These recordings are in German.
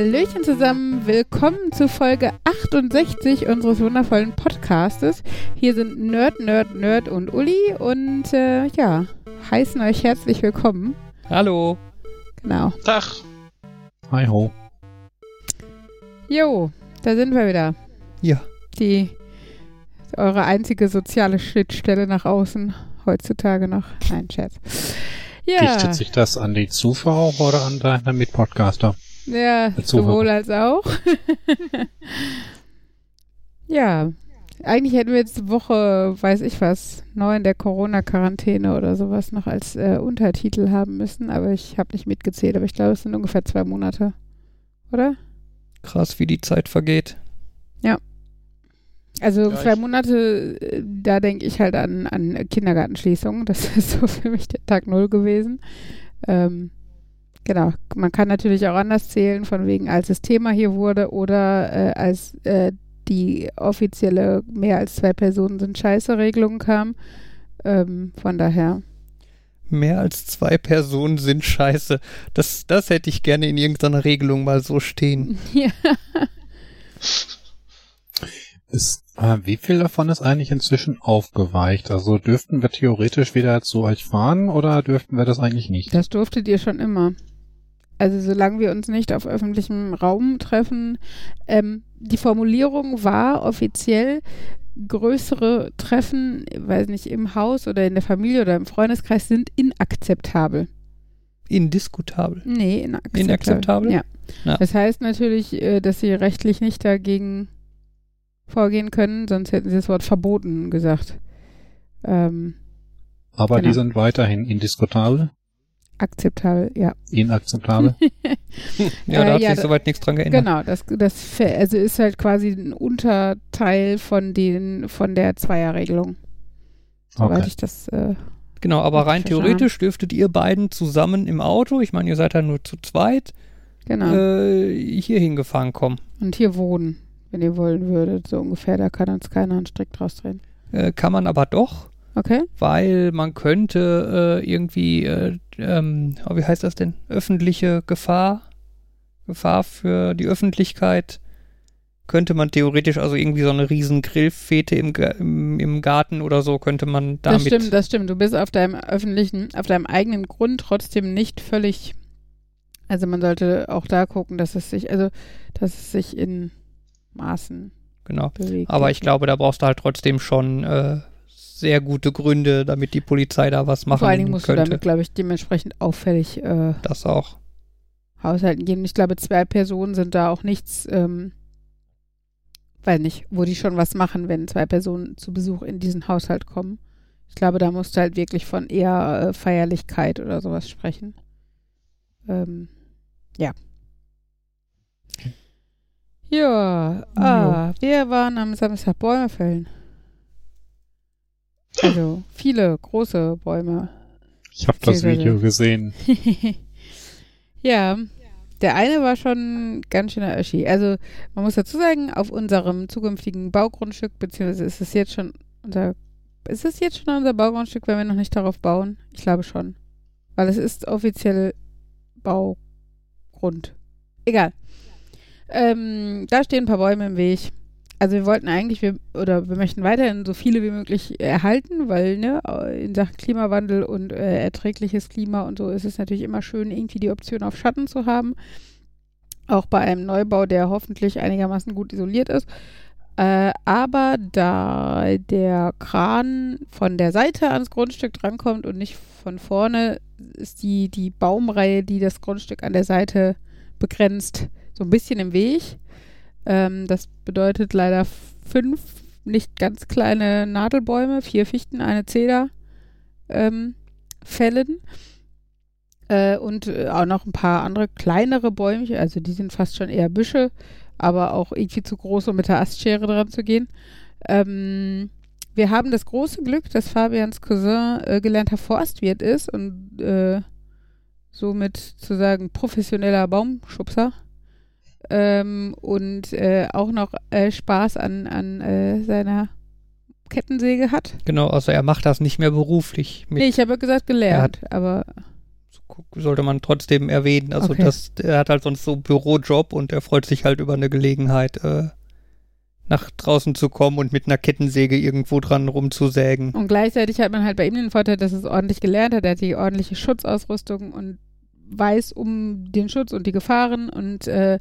Hallöchen zusammen, willkommen zu Folge 68 unseres wundervollen Podcastes. Hier sind Nerd, Nerd, Nerd und Uli und äh, ja, heißen euch herzlich willkommen. Hallo. Genau. Tag. Hi ho. Jo, da sind wir wieder. Ja. Die eure einzige soziale Schnittstelle nach außen heutzutage noch. Nein, Scherz. Ja, Richtet sich das an die Zuschauer oder an deine Mitpodcaster? Ja als sowohl als auch. ja, eigentlich hätten wir jetzt Woche, weiß ich was, neun der Corona-Quarantäne oder sowas noch als äh, Untertitel haben müssen, aber ich habe nicht mitgezählt, aber ich glaube, es sind ungefähr zwei Monate. Oder? Krass, wie die Zeit vergeht. Also Ja, zwei Monate, äh, da denke ich halt an, an Kindergartenschließung. Das ist so für mich der Tag Null gewesen. Ähm, genau, man kann natürlich auch anders zählen, von wegen, als das Thema hier wurde oder äh, als äh, die offizielle mehr als zwei Personen sind scheiße Regelung kam. Ähm, von daher, Mehr als zwei Personen sind scheiße. Das, das hätte ich gerne in irgendeiner Regelung mal so stehen. ja. Ist, äh, wie viel davon ist eigentlich inzwischen aufgeweicht? Also dürften wir theoretisch wieder zu euch fahren oder dürften wir das eigentlich nicht? Das durftet ihr schon immer. Also solange wir uns nicht auf öffentlichem Raum treffen. Ähm, die Formulierung war offiziell größere Treffen, weiß nicht, im Haus oder in der Familie oder im Freundeskreis sind inakzeptabel. Indiskutabel. Nee, inakzeptabel. Inakzeptabel? Ja. Ja. Das heißt natürlich, äh, dass sie rechtlich nicht dagegen vorgehen können, sonst hätten sie das Wort verboten gesagt. Ähm, Aber genau. die sind weiterhin indiskutabel, akzeptabel, ja. inakzeptabel. Ja, Äh, da hat ja, sich soweit nichts dran geändert. Genau, das, das also ist halt quasi ein Unterteil von den von der Zweierregelung. Soweit Okay. ich das äh, Genau, aber rein theoretisch dürftet ihr beiden zusammen im Auto, ich meine, ihr seid ja nur zu zweit, genau. äh, hier hingefahren kommen. Und hier wohnen, wenn ihr wollen würdet, so ungefähr, da kann uns keiner einen Strick draus drehen. Äh, kann man aber doch, Okay? weil man könnte äh, irgendwie, äh, ähm, oh, wie heißt das denn? Öffentliche Gefahr, Gefahr für die Öffentlichkeit, könnte man theoretisch also irgendwie so eine riesen Grillfete im, im, im Garten oder so könnte man damit. Das stimmt, das stimmt. Du bist auf deinem öffentlichen, auf deinem eigenen Grund trotzdem nicht völlig. Also man sollte auch da gucken, dass es sich, also dass es sich in Maßen genau. bewegt. Aber ich glaube, da brauchst du halt trotzdem schon äh, sehr gute Gründe, damit die Polizei da was machen Vor allen Dingen musst könnte. du damit, glaube ich, dementsprechend auffällig äh, das auch. Haushalten gehen. Ich glaube, zwei Personen sind da auch nichts, ähm, weiß nicht, wo die schon was machen, wenn zwei Personen zu Besuch in diesen Haushalt kommen. Ich glaube, da musst du halt wirklich von eher äh, Feierlichkeit oder sowas sprechen. Ähm, ja. Ja, ah, wir waren am Samstag Bäume fällen. Also viele große Bäume. Ich habe das Video gesehen. ja, der eine war schon ganz schöner Öschi. Also man muss dazu sagen, auf unserem zukünftigen Baugrundstück, beziehungsweise ist es jetzt schon unser, ist es jetzt schon unser Baugrundstück, wenn wir noch nicht darauf bauen? Ich glaube schon. Weil es ist offiziell Baugrund. Egal. Ähm, da stehen ein paar Bäume im Weg. Also wir wollten eigentlich, wir, oder wir möchten weiterhin so viele wie möglich erhalten, weil ne, in Sachen Klimawandel und äh, erträgliches Klima und so ist es natürlich immer schön, irgendwie die Option auf Schatten zu haben. Auch bei einem Neubau, der hoffentlich einigermaßen gut isoliert ist. Äh, aber da der Kran von der Seite ans Grundstück drankommt und nicht von vorne, ist die, die Baumreihe, die das Grundstück an der Seite begrenzt, so ein bisschen im Weg. Ähm, das bedeutet leider fünf nicht ganz kleine Nadelbäume, vier Fichten, eine Zeder ähm, fällen. Äh, und äh, auch noch ein paar andere kleinere Bäumchen, also die sind fast schon eher Büsche, aber auch irgendwie zu groß, um mit der Astschere dran zu gehen. Ähm, wir haben das große Glück, dass Fabians Cousin äh, gelernter Forstwirt ist und äh, somit zu sagen professioneller Baumschubser ähm, und äh, auch noch äh, Spaß an, an äh, seiner Kettensäge hat. Genau, also er macht das nicht mehr beruflich. Mit, Nee, ich habe gesagt gelernt, aber sollte man trotzdem erwähnen. Also Okay. das, er hat halt sonst so einen Bürojob und er freut sich halt über eine Gelegenheit, äh, nach draußen zu kommen und mit einer Kettensäge irgendwo dran rumzusägen. Und gleichzeitig hat man halt bei ihm den Vorteil, dass es ordentlich gelernt hat. Er hat die ordentliche Schutzausrüstung und weiß um den Schutz und die Gefahren und äh,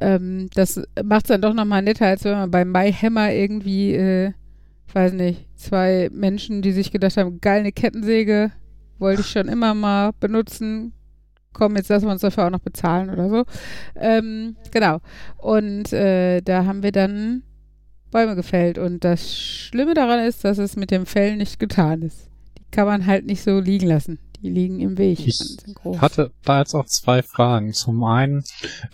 ähm, das macht es dann doch nochmal netter, als wenn man beim Maihammer irgendwie, äh, weiß nicht, zwei Menschen, die sich gedacht haben, geil, eine Kettensäge, wollte ich schon immer mal benutzen. Komm, jetzt lassen wir uns dafür auch noch bezahlen oder so. Ähm, genau. Und äh, da haben wir dann Bäume gefällt. Und das Schlimme daran ist, dass es mit dem Fällen nicht getan ist. Die kann man halt nicht so liegen lassen. Die liegen im Weg. Ich und sind groß. hatte da jetzt auch zwei Fragen. Zum einen,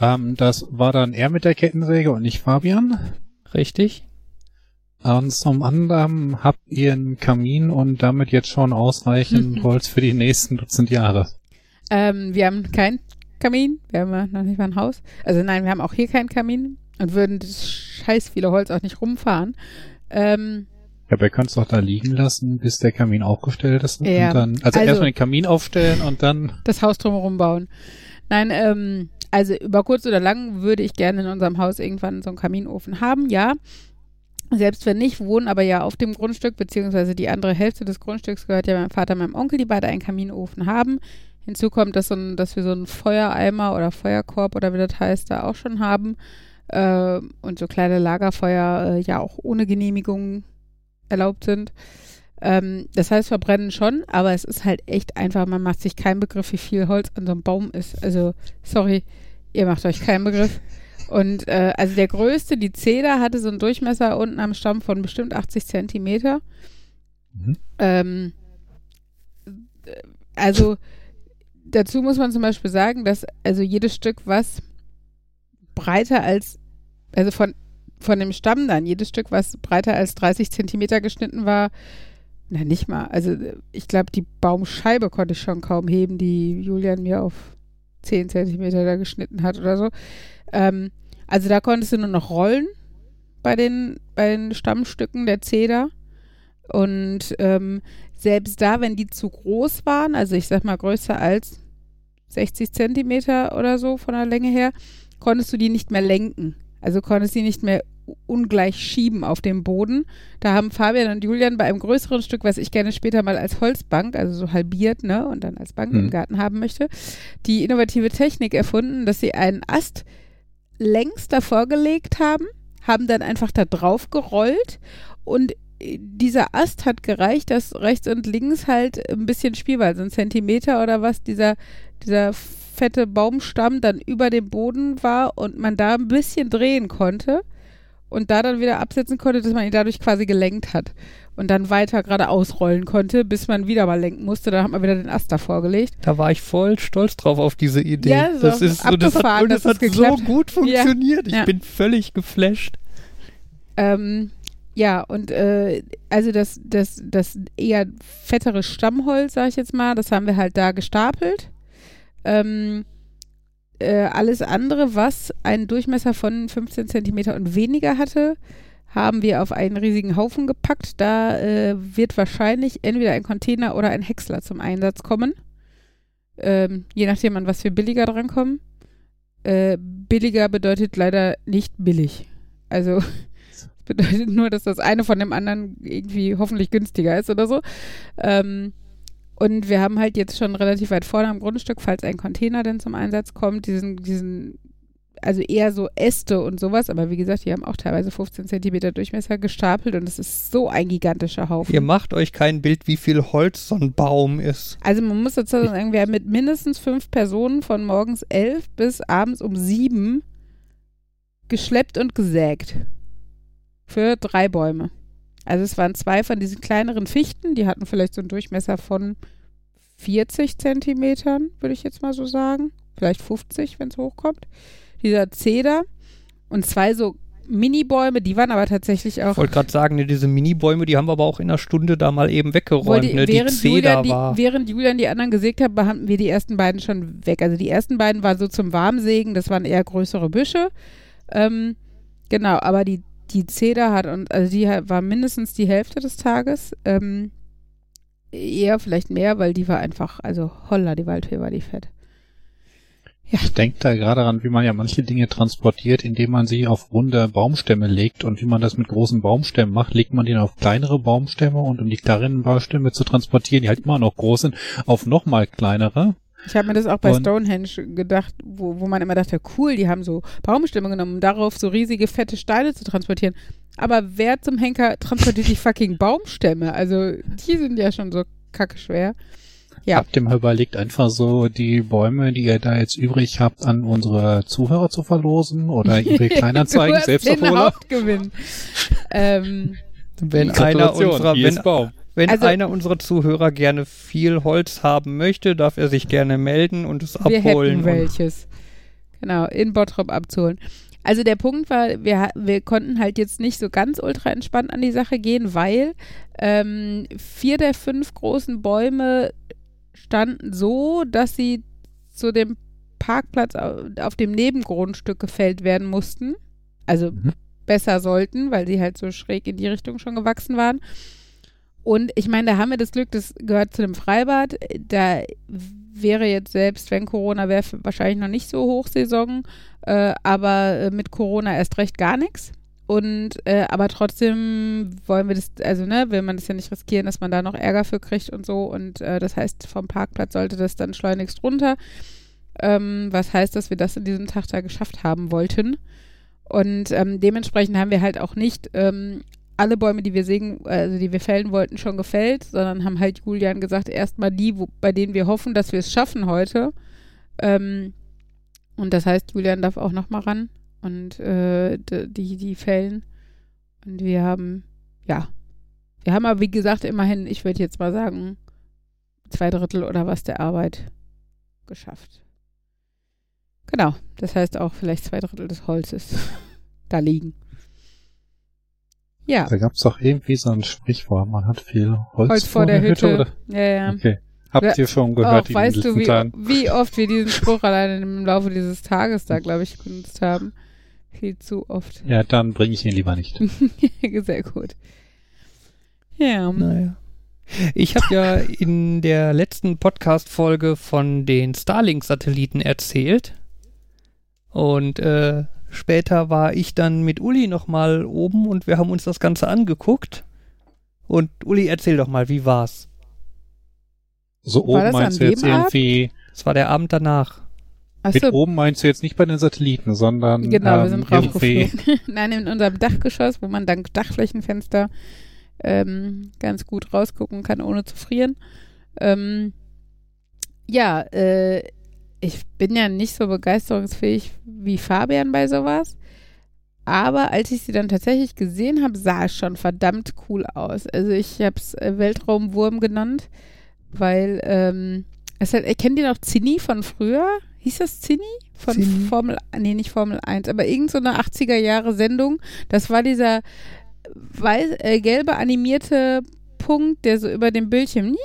ähm, das war dann er mit der Kettensäge und nicht Fabian. Richtig? Und zum anderen habt ihr einen Kamin und damit jetzt schon ausreichend Holz für die nächsten Dutzend Jahre. Ähm, wir haben keinen Kamin. Wir haben ja noch nicht mal ein Haus. Also nein, wir haben auch hier keinen Kamin und würden das scheiß viele Holz auch nicht rumfahren. Ähm, Aber ihr könnt es doch da liegen lassen, bis der Kamin aufgestellt ist. Ja, Und dann, also, also- erstmal den Kamin aufstellen und dann. das Haus drumherum bauen. Nein, ähm, also über kurz oder lang würde ich gerne in unserem Haus irgendwann so einen Kaminofen haben, ja. Selbst wenn nicht, wohnen aber ja auf dem Grundstück, beziehungsweise die andere Hälfte des Grundstücks gehört ja meinem Vater und meinem Onkel, die beide einen Kaminofen haben. Hinzu kommt, dass, so ein, dass wir so einen Feuereimer oder Feuerkorb oder wie das heißt, da auch schon haben. Äh, und so kleine Lagerfeuer äh, ja auch ohne Genehmigung erlaubt sind. Ähm, das heißt, verbrennen schon, aber es ist halt echt einfach, man macht sich keinen Begriff, wie viel Holz an so einem Baum ist. Also, sorry, ihr macht euch keinen Begriff. Und äh, also der größte, die Zeder, hatte so einen Durchmesser unten am Stamm von bestimmt 80 Zentimeter. Mhm. Ähm, äh, also dazu muss man zum Beispiel sagen, dass also jedes Stück, was breiter als, also von, von dem Stamm dann, jedes Stück, was breiter als 30 Zentimeter geschnitten war, na nicht mal, also ich glaube, die Baumscheibe konnte ich schon kaum heben, die Julian mir auf 10 Zentimeter da geschnitten hat oder so. Ähm, also da konntest du nur noch rollen bei den, bei den Stammstücken der Zeder. Und ähm, selbst da, wenn die zu groß waren, also ich sag mal größer als 60 Zentimeter oder so von der Länge her, konntest du die nicht mehr lenken. Also konntest die nicht mehr ungleich schieben auf dem Boden. Da haben Fabian und Julian bei einem größeren Stück, was ich gerne später mal als Holzbank, also so halbiert, ne, und dann als Bank im Mhm. Garten haben möchte, die innovative Technik erfunden, dass sie einen Ast längs davor gelegt haben, haben dann einfach da drauf gerollt und dieser Ast hat gereicht, dass rechts und links halt ein bisschen Spielball, so ein Zentimeter oder was, dieser, dieser fette Baumstamm dann über dem Boden war und man da ein bisschen drehen konnte und da dann wieder absetzen konnte, dass man ihn dadurch quasi gelenkt hat und dann weiter gerade ausrollen konnte, bis man wieder mal lenken musste. Dann hat man wieder den Ast davor gelegt. Da war ich voll stolz drauf auf diese Idee. Ja, so das ist so, das hat, und das hat so gut funktioniert. Ich Ja. bin völlig geflasht. Ähm, ja, und äh, also das, das, das eher fettere Stammholz, sag ich jetzt mal, das haben wir halt da gestapelt. Ähm, äh, alles andere, was einen Durchmesser von 15 Zentimeter und weniger hatte, haben wir auf einen riesigen Haufen gepackt. Da äh, wird wahrscheinlich entweder ein Container oder ein Häcksler zum Einsatz kommen. Ähm, je nachdem, an was wir billiger drankommen. Äh, billiger bedeutet leider nicht billig. Also bedeutet nur, dass das eine von dem anderen irgendwie hoffentlich günstiger ist oder so. Ähm, und wir haben halt jetzt schon relativ weit vorne am Grundstück, falls ein Container denn zum Einsatz kommt, diesen, diesen, also eher so Äste und sowas, aber wie gesagt, die haben auch teilweise 15 Zentimeter Durchmesser gestapelt und es ist so ein gigantischer Haufen. Ihr macht euch kein Bild, wie viel Holz so ein Baum ist. Also man muss dazu sagen, wir haben mit mindestens fünf Personen von morgens elf bis abends um sieben geschleppt und gesägt. Für drei Bäume. Also es waren zwei von diesen kleineren Fichten, die hatten vielleicht so einen Durchmesser von 40 Zentimetern, würde ich jetzt mal so sagen. Vielleicht 50, wenn es hochkommt. Dieser Zeder und zwei so Mini-Bäume, die waren aber tatsächlich auch Ich wollte gerade sagen, ne, diese Mini-Bäume, die haben wir aber auch in einer Stunde da mal eben weggeräumt. Wollte- ne? Die während, Zeder Julian die, während Julian die anderen gesägt hat, haben wir die ersten beiden schon weg. Also die ersten beiden waren so zum Warmsägen, das waren eher größere Büsche. Ähm, genau, aber die, die Zeder hat, und, also die war mindestens die Hälfte des Tages. Ähm, eher vielleicht mehr, weil die war einfach, also holla, die Waldfee war die fett. Ja. Ich denke da gerade daran, wie man ja manche Dinge transportiert, indem man sie auf runde Baumstämme legt und wie man das mit großen Baumstämmen macht, legt man die auf kleinere Baumstämme und um die kleineren Baumstämme zu transportieren, die halt immer noch groß sind, auf nochmal kleinere. Ich habe mir das auch bei und Stonehenge gedacht, wo, wo man immer dachte, cool, die haben so Baumstämme genommen, um darauf so riesige, fette Steine zu transportieren. Aber wer zum Henker transportiert die fucking Baumstämme? Also, die sind ja schon so kacke schwer. Ja. Habt ihr mal überlegt, einfach so die Bäume, die ihr da jetzt übrig habt, an unsere Zuhörer zu verlosen oder ihre Kleinanzeigen selbst den Hauptgewinn. ähm, wenn einer unserer, wenn, wenn also, einer unserer Zuhörer gerne viel Holz haben möchte, darf er sich gerne melden und es wir abholen. Wir hätten welches. Genau, in Bottrop abzuholen. Also der Punkt war, wir, wir konnten halt jetzt nicht so ganz ultra entspannt an die Sache gehen, weil ähm, vier der fünf großen Bäume standen so, dass sie zu dem Parkplatz auf dem Nebengrundstück gefällt werden mussten. Also mhm. besser sollten, weil sie halt so schräg in die Richtung schon gewachsen waren. Und ich meine, da haben wir das Glück, das gehört zu dem Freibad. Da wäre jetzt selbst, wenn Corona wäre, wahrscheinlich noch nicht so Hochsaison, äh, aber äh, mit Corona erst recht gar nichts. Und äh, aber trotzdem wollen wir das, also ne, will man das ja nicht riskieren, dass man da noch Ärger für kriegt und so. Und äh, das heißt, vom Parkplatz sollte das dann schleunigst runter. Ähm, was heißt, dass wir das in diesem Tag da geschafft haben wollten. Und ähm, dementsprechend haben wir halt auch nicht ähm, alle Bäume, die wir sägen, also die wir fällen wollten, schon gefällt, sondern haben halt Julian gesagt, erstmal die, wo, bei denen wir hoffen, dass wir es schaffen heute. Ähm, und das heißt, Julian darf auch nochmal ran und äh, die, die fällen. Und wir haben, ja, wir haben aber, wie gesagt, immerhin, ich würde jetzt mal sagen, zwei Drittel oder was der Arbeit geschafft. Genau, das heißt auch vielleicht zwei Drittel des Holzes da liegen. Ja. Da gab es doch irgendwie so ein Sprichwort, man hat viel Holz, Holz vor, vor der, der Hütte. Hütte. oder? Ja, ja. Okay. Habt ihr schon gehört, oh, weißt du, wie, wie, oft wir diesen Spruch allein im Laufe dieses Tages da, glaube ich, benutzt haben? Viel zu oft. Ja, dann bringe ich ihn lieber nicht. Sehr gut. Ja. Naja. Ich habe ja in der letzten Podcast-Folge von den Starlink-Satelliten erzählt. Und äh, Später war ich dann mit Uli nochmal oben und wir haben uns das Ganze angeguckt. Und Uli, erzähl doch mal, wie war's? So war oben meinst du jetzt Abend? irgendwie. Es war der Abend danach. Achso. Mit oben meinst du jetzt nicht bei den Satelliten, sondern genau, ähm, wir sind raufgeflogen. Nein, in unserem Dachgeschoss, wo man dank Dachflächenfenster ähm, ganz gut rausgucken kann, ohne zu frieren. Ähm, ja, äh, ich bin ja nicht so begeisterungsfähig wie Fabian bei sowas. Aber als ich sie dann tatsächlich gesehen habe, sah es schon verdammt cool aus. Also ich habe es äh, Weltraumwurm genannt, weil ähm, es halt, kenne die noch Zini von früher. Hieß das Zini? Von Zini? Formel, nee, nicht Formel 1, aber irgendeine so 80er Jahre Sendung. Das war dieser weiß, äh, gelbe animierte Punkt, der so über dem Bildschirm,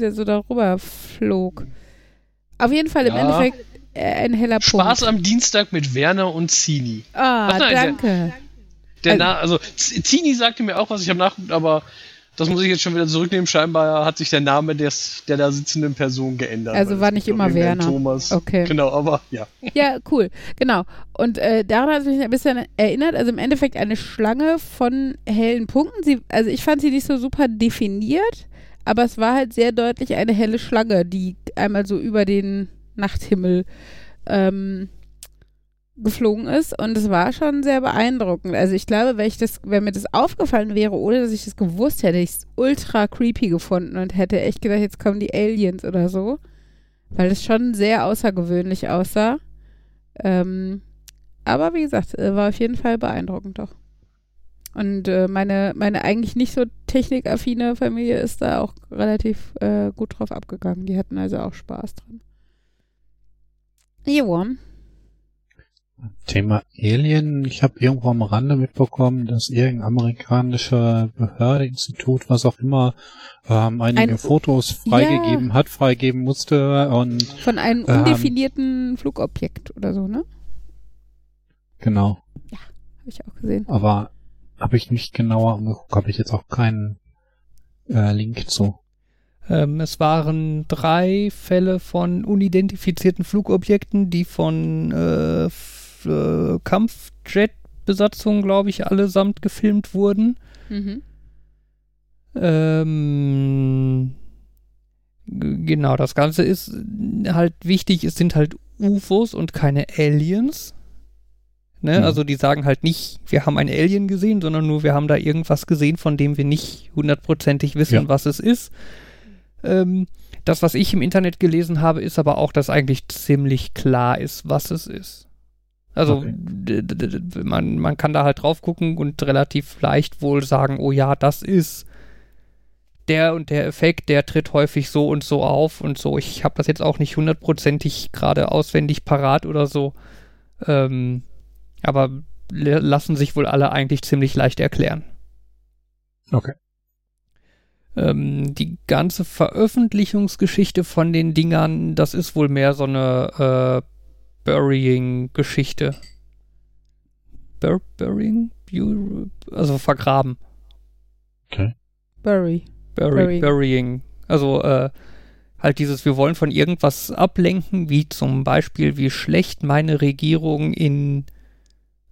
der so darüber flog. Auf jeden Fall im ja. Endeffekt äh, ein heller Spaß Punkt. Spaß am Dienstag mit Werner und Zini. Ah, Ach, nein, danke. Der, der also, also Zini sagte mir auch was, ich habe nachgeguckt, aber das muss ich jetzt schon wieder zurücknehmen. Scheinbar hat sich der Name des, der da sitzenden Person geändert. Also war nicht immer Werner. Thomas. Okay. Genau, aber ja. Ja, cool. Genau. Und äh, daran hat es mich ein bisschen erinnert. Also im Endeffekt eine Schlange von hellen Punkten. Sie, also ich fand sie nicht so super definiert aber es war halt sehr deutlich eine helle Schlange, die einmal so über den Nachthimmel ähm, geflogen ist und es war schon sehr beeindruckend. Also ich glaube, wenn ich das, wenn mir das aufgefallen wäre, ohne dass ich das gewusst hätte, hätte ich es ultra creepy gefunden und hätte echt gedacht, jetzt kommen die Aliens oder so, weil es schon sehr außergewöhnlich aussah. Ähm, aber wie gesagt, äh, war auf jeden Fall beeindruckend doch. Und äh, meine, meine eigentlich nicht so technikaffine Familie ist da auch relativ äh, gut drauf abgegangen. Die hatten also auch Spaß dran. Jo. Thema Alien. Ich habe irgendwo am Rande mitbekommen, dass irgendein amerikanischer Behörde, Institut, was auch immer, ähm, einige Ein, Fotos freigegeben ja, hat, freigeben musste und von einem ähm, undefinierten ähm, Flugobjekt oder so, ne? Genau. Ja, habe ich auch gesehen. Aber habe ich nicht genauer angeguckt, habe ich jetzt auch keinen äh, Link zu. Ähm, es waren drei Fälle von unidentifizierten Flugobjekten, die von äh, äh, Kampfjet-Besatzungen, glaube ich, allesamt gefilmt wurden. Mhm. Ähm, genau, das Ganze ist halt wichtig, es sind halt UFOs und keine Aliens. Ne? Mhm. Also die sagen halt nicht, wir haben ein Alien gesehen, sondern nur, wir haben da irgendwas gesehen, von dem wir nicht hundertprozentig wissen, Ja. was es ist. Ähm, das, was ich im Internet gelesen habe, ist aber auch, dass eigentlich ziemlich klar ist, was es ist. Also Okay. man, man kann da halt drauf gucken und relativ leicht wohl sagen, oh ja, das ist der und der Effekt, der tritt häufig so und so auf und so. Ich habe das jetzt auch nicht hundertprozentig gerade auswendig parat oder so. Ähm, aber lassen sich wohl alle eigentlich ziemlich leicht erklären. Okay. Ähm, die ganze Veröffentlichungsgeschichte von den Dingern, das ist wohl mehr so eine äh, Burying-Geschichte. Bur Burying? Bu- Also vergraben. Bury. Bury, Burying. burying. Also äh, halt dieses, wir wollen von irgendwas ablenken, wie zum Beispiel, wie schlecht meine Regierung in,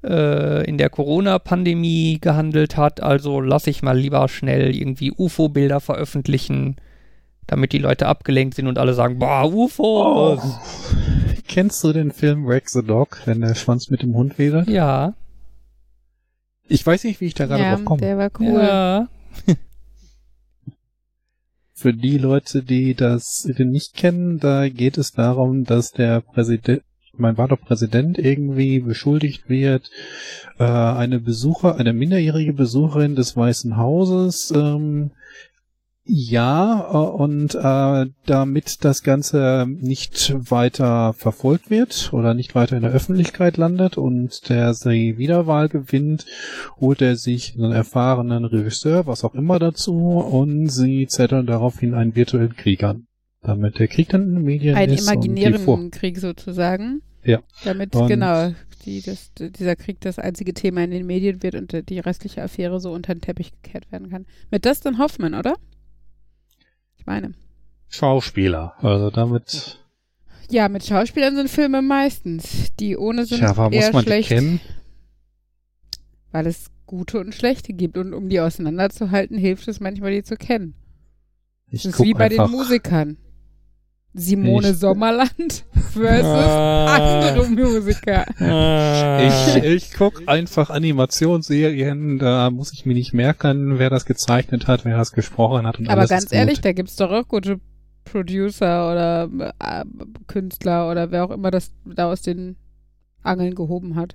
äh, in der Corona-Pandemie gehandelt hat. Also lasse ich mal lieber schnell irgendwie UFO-Bilder veröffentlichen, damit die Leute abgelenkt sind und alle sagen, boah, UFOs. Oh. Kennst du den Film Wreck the Dog, wenn der Schwanz mit dem Hund wedelt? Ja, Ich weiß nicht, wie ich da gerade Ja, drauf komme. der war cool. ja. Für die Leute, die das nicht kennen, da geht es darum, dass der Präsident, mein war Präsident, irgendwie beschuldigt wird, äh, eine Besucher, eine minderjährige Besucherin des Weißen Hauses, ähm, ja, äh, und äh, damit das Ganze nicht weiter verfolgt wird oder nicht weiter in der Öffentlichkeit landet und der die Wiederwahl gewinnt, holt er sich einen erfahrenen Regisseur, was auch immer dazu, und sie zetteln daraufhin einen virtuellen Krieg an. Damit der Krieg dann in den Medien Einen ist und die vor imaginären Krieg sozusagen. Ja. Damit, Und- genau, die, das, dieser Krieg das einzige Thema in den Medien wird und die restliche Affäre so unter den Teppich gekehrt werden kann. Mit Dustin Hoffman, oder? Ich meine. Schauspieler. Also damit, Ja, mit Schauspielern sind Filme meistens. Die ohne sind ja, aber eher muss man schlecht, die kennen? weil es gute und schlechte gibt. Und um die auseinanderzuhalten, hilft es manchmal, die zu kennen. Ich Das ist wie bei den Musikern. Simone Ich- Sommerland versus Ah. andere Musiker. Ich, ich guck einfach Animationsserien, da muss ich mir nicht merken, wer das gezeichnet hat, wer das gesprochen hat und Aber alles ganz ist ehrlich, gut. da gibt's doch auch gute Producer oder äh, Künstler oder wer auch immer das da aus den Angeln gehoben hat.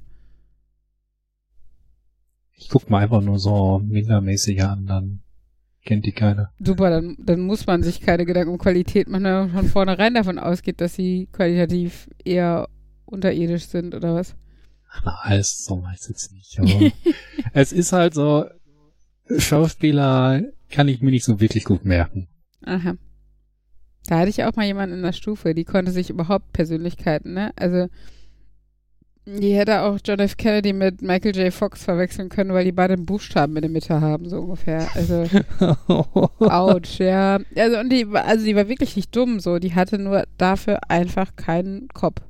Ich guck mal einfach nur so mindermäßige an, dann kennt die keiner. Super, dann, dann muss man sich keine Gedanken um Qualität machen, wenn man von vornherein davon ausgeht, dass sie qualitativ eher unterirdisch sind oder was. Na, alles so weiß ich jetzt nicht. Aber es ist halt so, Schauspieler kann ich mir nicht so wirklich gut merken. Aha. Da hatte ich auch mal jemanden in der Stufe, die konnte sich überhaupt Persönlichkeiten, ne? Also, die hätte auch John F. Kennedy mit Michael J. Fox verwechseln können, weil die beide einen Buchstaben in der Mitte haben, so ungefähr. Also, ouch, ja. Also, und die, war- also die war wirklich nicht dumm, so. Die hatte nur dafür einfach keinen Kopf.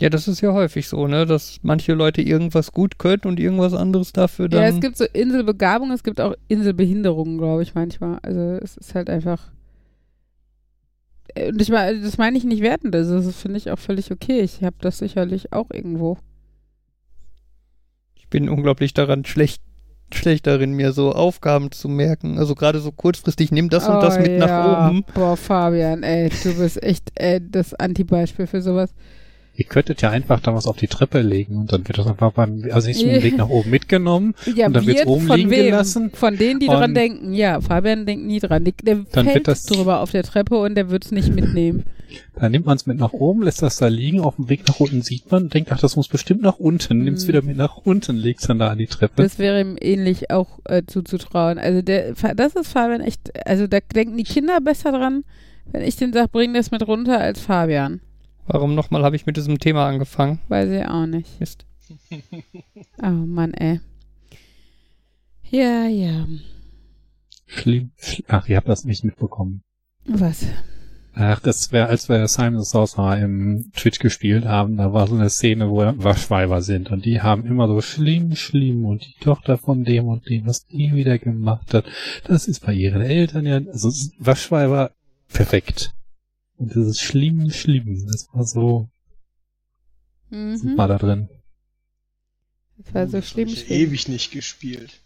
Ja, das ist ja häufig so, ne, dass manche Leute irgendwas gut können und irgendwas anderes dafür dann. Ja, es gibt so Inselbegabung, es gibt auch Inselbehinderungen, glaube ich, manchmal. Also, es ist halt einfach. Und ich meine, das meine ich nicht wertend, also das finde ich auch völlig okay. Ich habe das sicherlich auch irgendwo. ich bin unglaublich daran schlecht, schlecht darin, mir so Aufgaben zu merken. Also gerade so kurzfristig, nimm das und das Oh, mit ja. nach oben. Boah, Fabian, ey, du bist echt ey, das Antibeispiel für sowas. Ihr könntet ja einfach da was auf die Treppe legen und dann wird das einfach beim, also nicht den Weg nach oben mitgenommen. Ja, Und dann wird oben von liegen wem? gelassen. Von denen, die dran denken. Ja, Fabian denkt nie dran. Der, Dann fällt wird das- drüber auf der Treppe und der wird's nicht mitnehmen. Dann nimmt man es mit nach oben, lässt das da liegen, auf dem Weg nach unten sieht man, denkt, ach, das muss bestimmt nach unten, nimmt's Mhm. wieder mit nach unten, legt's dann da an die Treppe. Das wäre ihm ähnlich auch äh, zuzutrauen. Also der, das ist Fabian echt, also da denken die Kinder besser dran, wenn ich den sage, bring das mit runter, als Fabian. Warum nochmal habe ich mit diesem Thema angefangen? Weiß ich auch nicht. Mist. Oh Mann, ey. Ja, ja. Schlimm. Schli Ach, ihr habt das nicht mitbekommen. Was? Ach, das wäre, als wir Simon Sorcerer im Twitch gespielt haben, da war so eine Szene, wo Waschweiber sind und die haben immer so schlimm, schlimm und die Tochter von dem und dem, was die wieder gemacht hat, das ist bei ihren Eltern ja, also Waschweiber perfekt. Und das ist schlimm, schlimm, das war so, Mhm. war da drin. Das war so Das hab schlimm, ich schlimm. ewig nicht gespielt.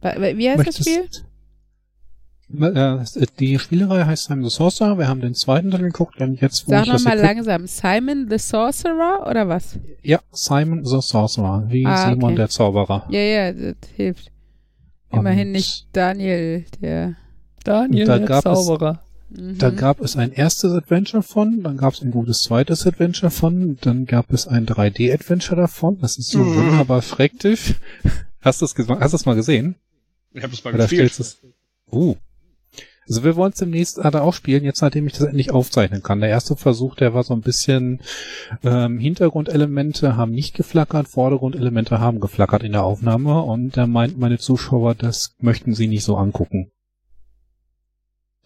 Wie heißt das Spiel? Äh, Die Spielerei heißt Simon the Sorcerer, wir haben den zweiten dann geguckt und jetzt, wo Sag nochmal langsam. Simon the Sorcerer oder was? Ja, Simon the Sorcerer, wie Ah, Simon okay. der Zauberer. Ja, ja, das hilft. Immerhin Und nicht Daniel, der. Daniel, Da der Zauberer. Mhm. Da gab es ein erstes Adventure von, dann gab es ein gutes zweites Adventure von, dann gab es ein 3D-Adventure davon. Das ist so Mhm. wunderbar schrecklich. Hast du es ges- hast du es mal gesehen? Ich habe es mal Oder gespielt. stellst du es? Uh. Also wir wollen es demnächst alle auch spielen, jetzt nachdem ich das endlich aufzeichnen kann. Der erste Versuch, der war so ein bisschen ähm, Hintergrundelemente haben nicht geflackert, Vordergrundelemente haben geflackert in der Aufnahme und da meint meine Zuschauer, das möchten sie nicht so angucken.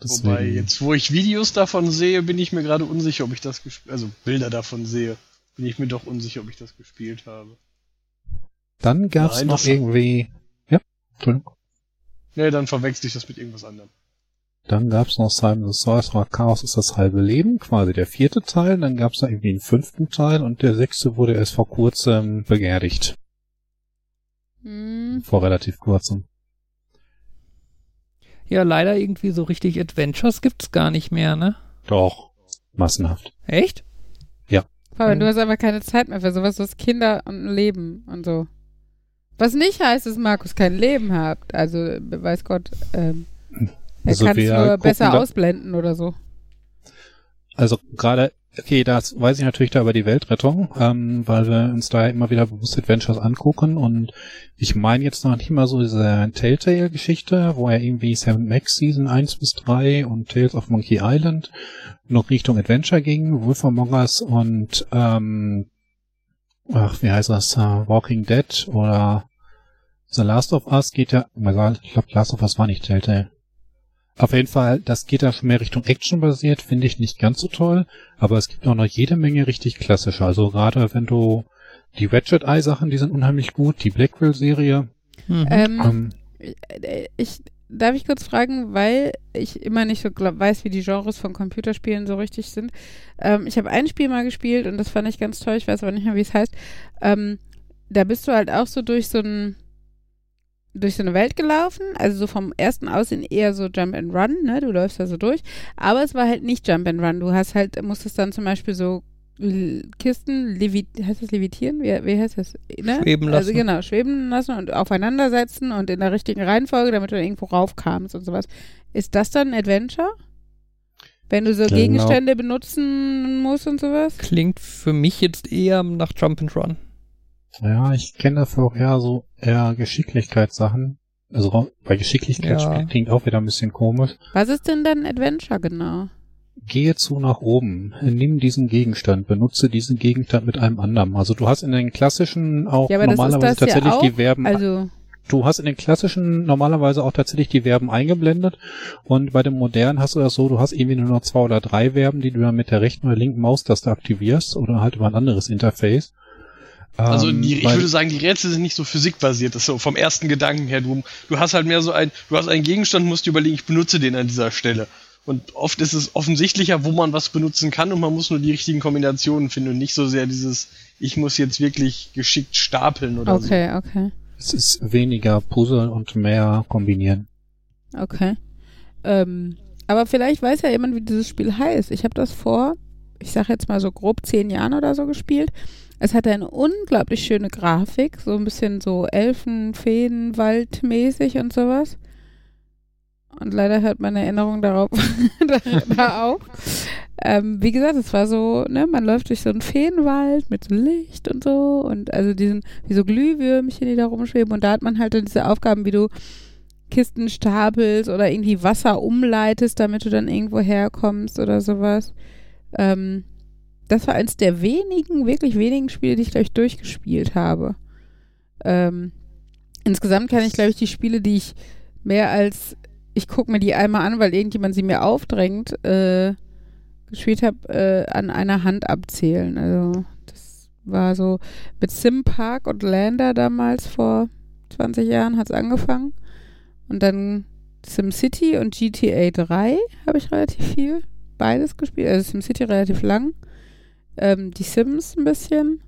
Wobei, Deswegen- jetzt wo ich Videos davon sehe, bin ich mir gerade unsicher, ob ich das gespielt also Bilder davon sehe, bin ich mir doch unsicher, ob ich das gespielt habe. Dann gab's Nein, noch irgendwie, ja, Entschuldigung. Nee, dann verwechsel ich das mit irgendwas anderem. Dann gab's noch Simon the Sorcerer Chaos ist das halbe Leben, quasi der vierte Teil. Dann gab's da irgendwie einen fünften Teil und der sechste wurde erst vor kurzem beerdigt. Mhm. Vor relativ kurzem. Ja, leider irgendwie so richtig Adventures gibt's gar nicht mehr, ne? Doch. Massenhaft. Echt? Fabian, du hast einfach keine Zeit mehr für sowas. Du hast Kinder und ein Leben und so. Was nicht heißt, dass Markus kein Leben hat. Also, weiß Gott, ähm, er Also kann es nur gucken besser ausblenden oder so. Also gerade, okay, das weiß ich natürlich da über die Weltrettung, ähm, weil wir uns da immer wieder bewusst Adventures angucken und ich meine jetzt noch nicht mal so diese Telltale-Geschichte, wo er irgendwie Seven Max Season 1 bis 3 und Tales of Monkey Island noch Richtung Adventure ging, Wolf Among Us und ähm, ach, wie heißt das, uh, Walking Dead oder The Last of Us geht ja, ich glaube Last of Us war nicht Telltale. Auf jeden Fall, das geht da schon mehr Richtung Action basiert, finde ich nicht ganz so toll, aber es gibt auch noch jede Menge richtig klassische. Also gerade wenn du die Ratchet Eye Sachen, die sind unheimlich gut, die Blackwell Serie. Mhm. Ähm, Ähm, äh, ich, darf ich kurz fragen, weil ich immer nicht so glaub, weiß, wie die Genres von Computerspielen so richtig sind. Ähm, ich habe ein Spiel mal gespielt und das fand ich ganz toll, ich weiß aber nicht mehr, wie es heißt. Ähm, da bist du halt auch so durch so ein durch so eine Welt gelaufen, also so vom ersten Aussehen eher so Jump and Run, ne? Du läufst da so durch, aber es war halt nicht Jump and Run. Du hast halt, musstest dann zum Beispiel so L- Kisten, levi heißt das levitieren? Wie, wie heißt das? Ne? Schweben Also lassen. genau, schweben lassen und aufeinandersetzen und in der richtigen Reihenfolge, damit du irgendwo raufkamst und sowas. Ist das dann ein Adventure? Wenn du so Genau. Gegenstände benutzen musst und sowas? Klingt für mich jetzt eher nach Jump and Run. Ja, ich kenne dafür auch eher so eher Geschicklichkeitssachen. Also bei Geschicklichkeit Ja. klingt auch wieder ein bisschen komisch. Was ist denn dann Adventure genau? Gehe zu nach oben, nimm diesen Gegenstand, benutze diesen Gegenstand mit einem anderen. Also du hast in den klassischen auch Ja, das normalerweise das ja tatsächlich auch. die Verben Also, Du hast in den klassischen normalerweise auch tatsächlich die Verben eingeblendet und bei dem modernen hast du das so, du hast irgendwie nur noch zwei oder drei Verben, die du dann mit der rechten oder linken Maustaste aktivierst oder halt über ein anderes Interface. Also Ähm, die, ich weil- würde sagen, die Rätsel sind nicht so physikbasiert, das ist so vom ersten Gedanken her. Du, du hast halt mehr so ein, du hast einen Gegenstand, musst dir überlegen, ich benutze den an dieser Stelle. Und oft ist es offensichtlicher, wo man was benutzen kann und man muss nur die richtigen Kombinationen finden und nicht so sehr dieses, ich muss jetzt wirklich geschickt stapeln oder so. okay, okay, es ist weniger Puzzle und mehr kombinieren. okay. Ähm, aber vielleicht weiß ja jemand, wie dieses Spiel heißt. Ich habe das vor, ich sag jetzt mal so grob zehn Jahren oder so gespielt. Es hatte eine unglaublich schöne Grafik, so ein bisschen so Elfen, Feen, Waldmäßig und sowas. Und leider hört meine Erinnerung darauf da, da auf. Ähm, wie gesagt, es war so, ne, man läuft durch so einen Feenwald mit so Licht und so und also diesen, wie so Glühwürmchen, die da rumschweben und da hat man halt dann diese Aufgaben, wie du Kisten stapelst oder irgendwie Wasser umleitest, damit du dann irgendwo herkommst oder sowas. Ähm, das war eins der wenigen, wirklich wenigen Spiele, die ich gleich durchgespielt habe. Ähm, Insgesamt kann ich, glaube ich, die Spiele, die ich mehr als ich gucke mir die einmal an, weil irgendjemand sie mir aufdrängt, äh, gespielt habe, äh, an einer Hand abzählen. Also das war so mit Sim Park und Lander damals vor 20 Jahren hat es angefangen. Und dann SimCity und GTA 3 habe ich relativ viel. Beides gespielt. Also SimCity relativ lang. Ähm, die Sims ein bisschen.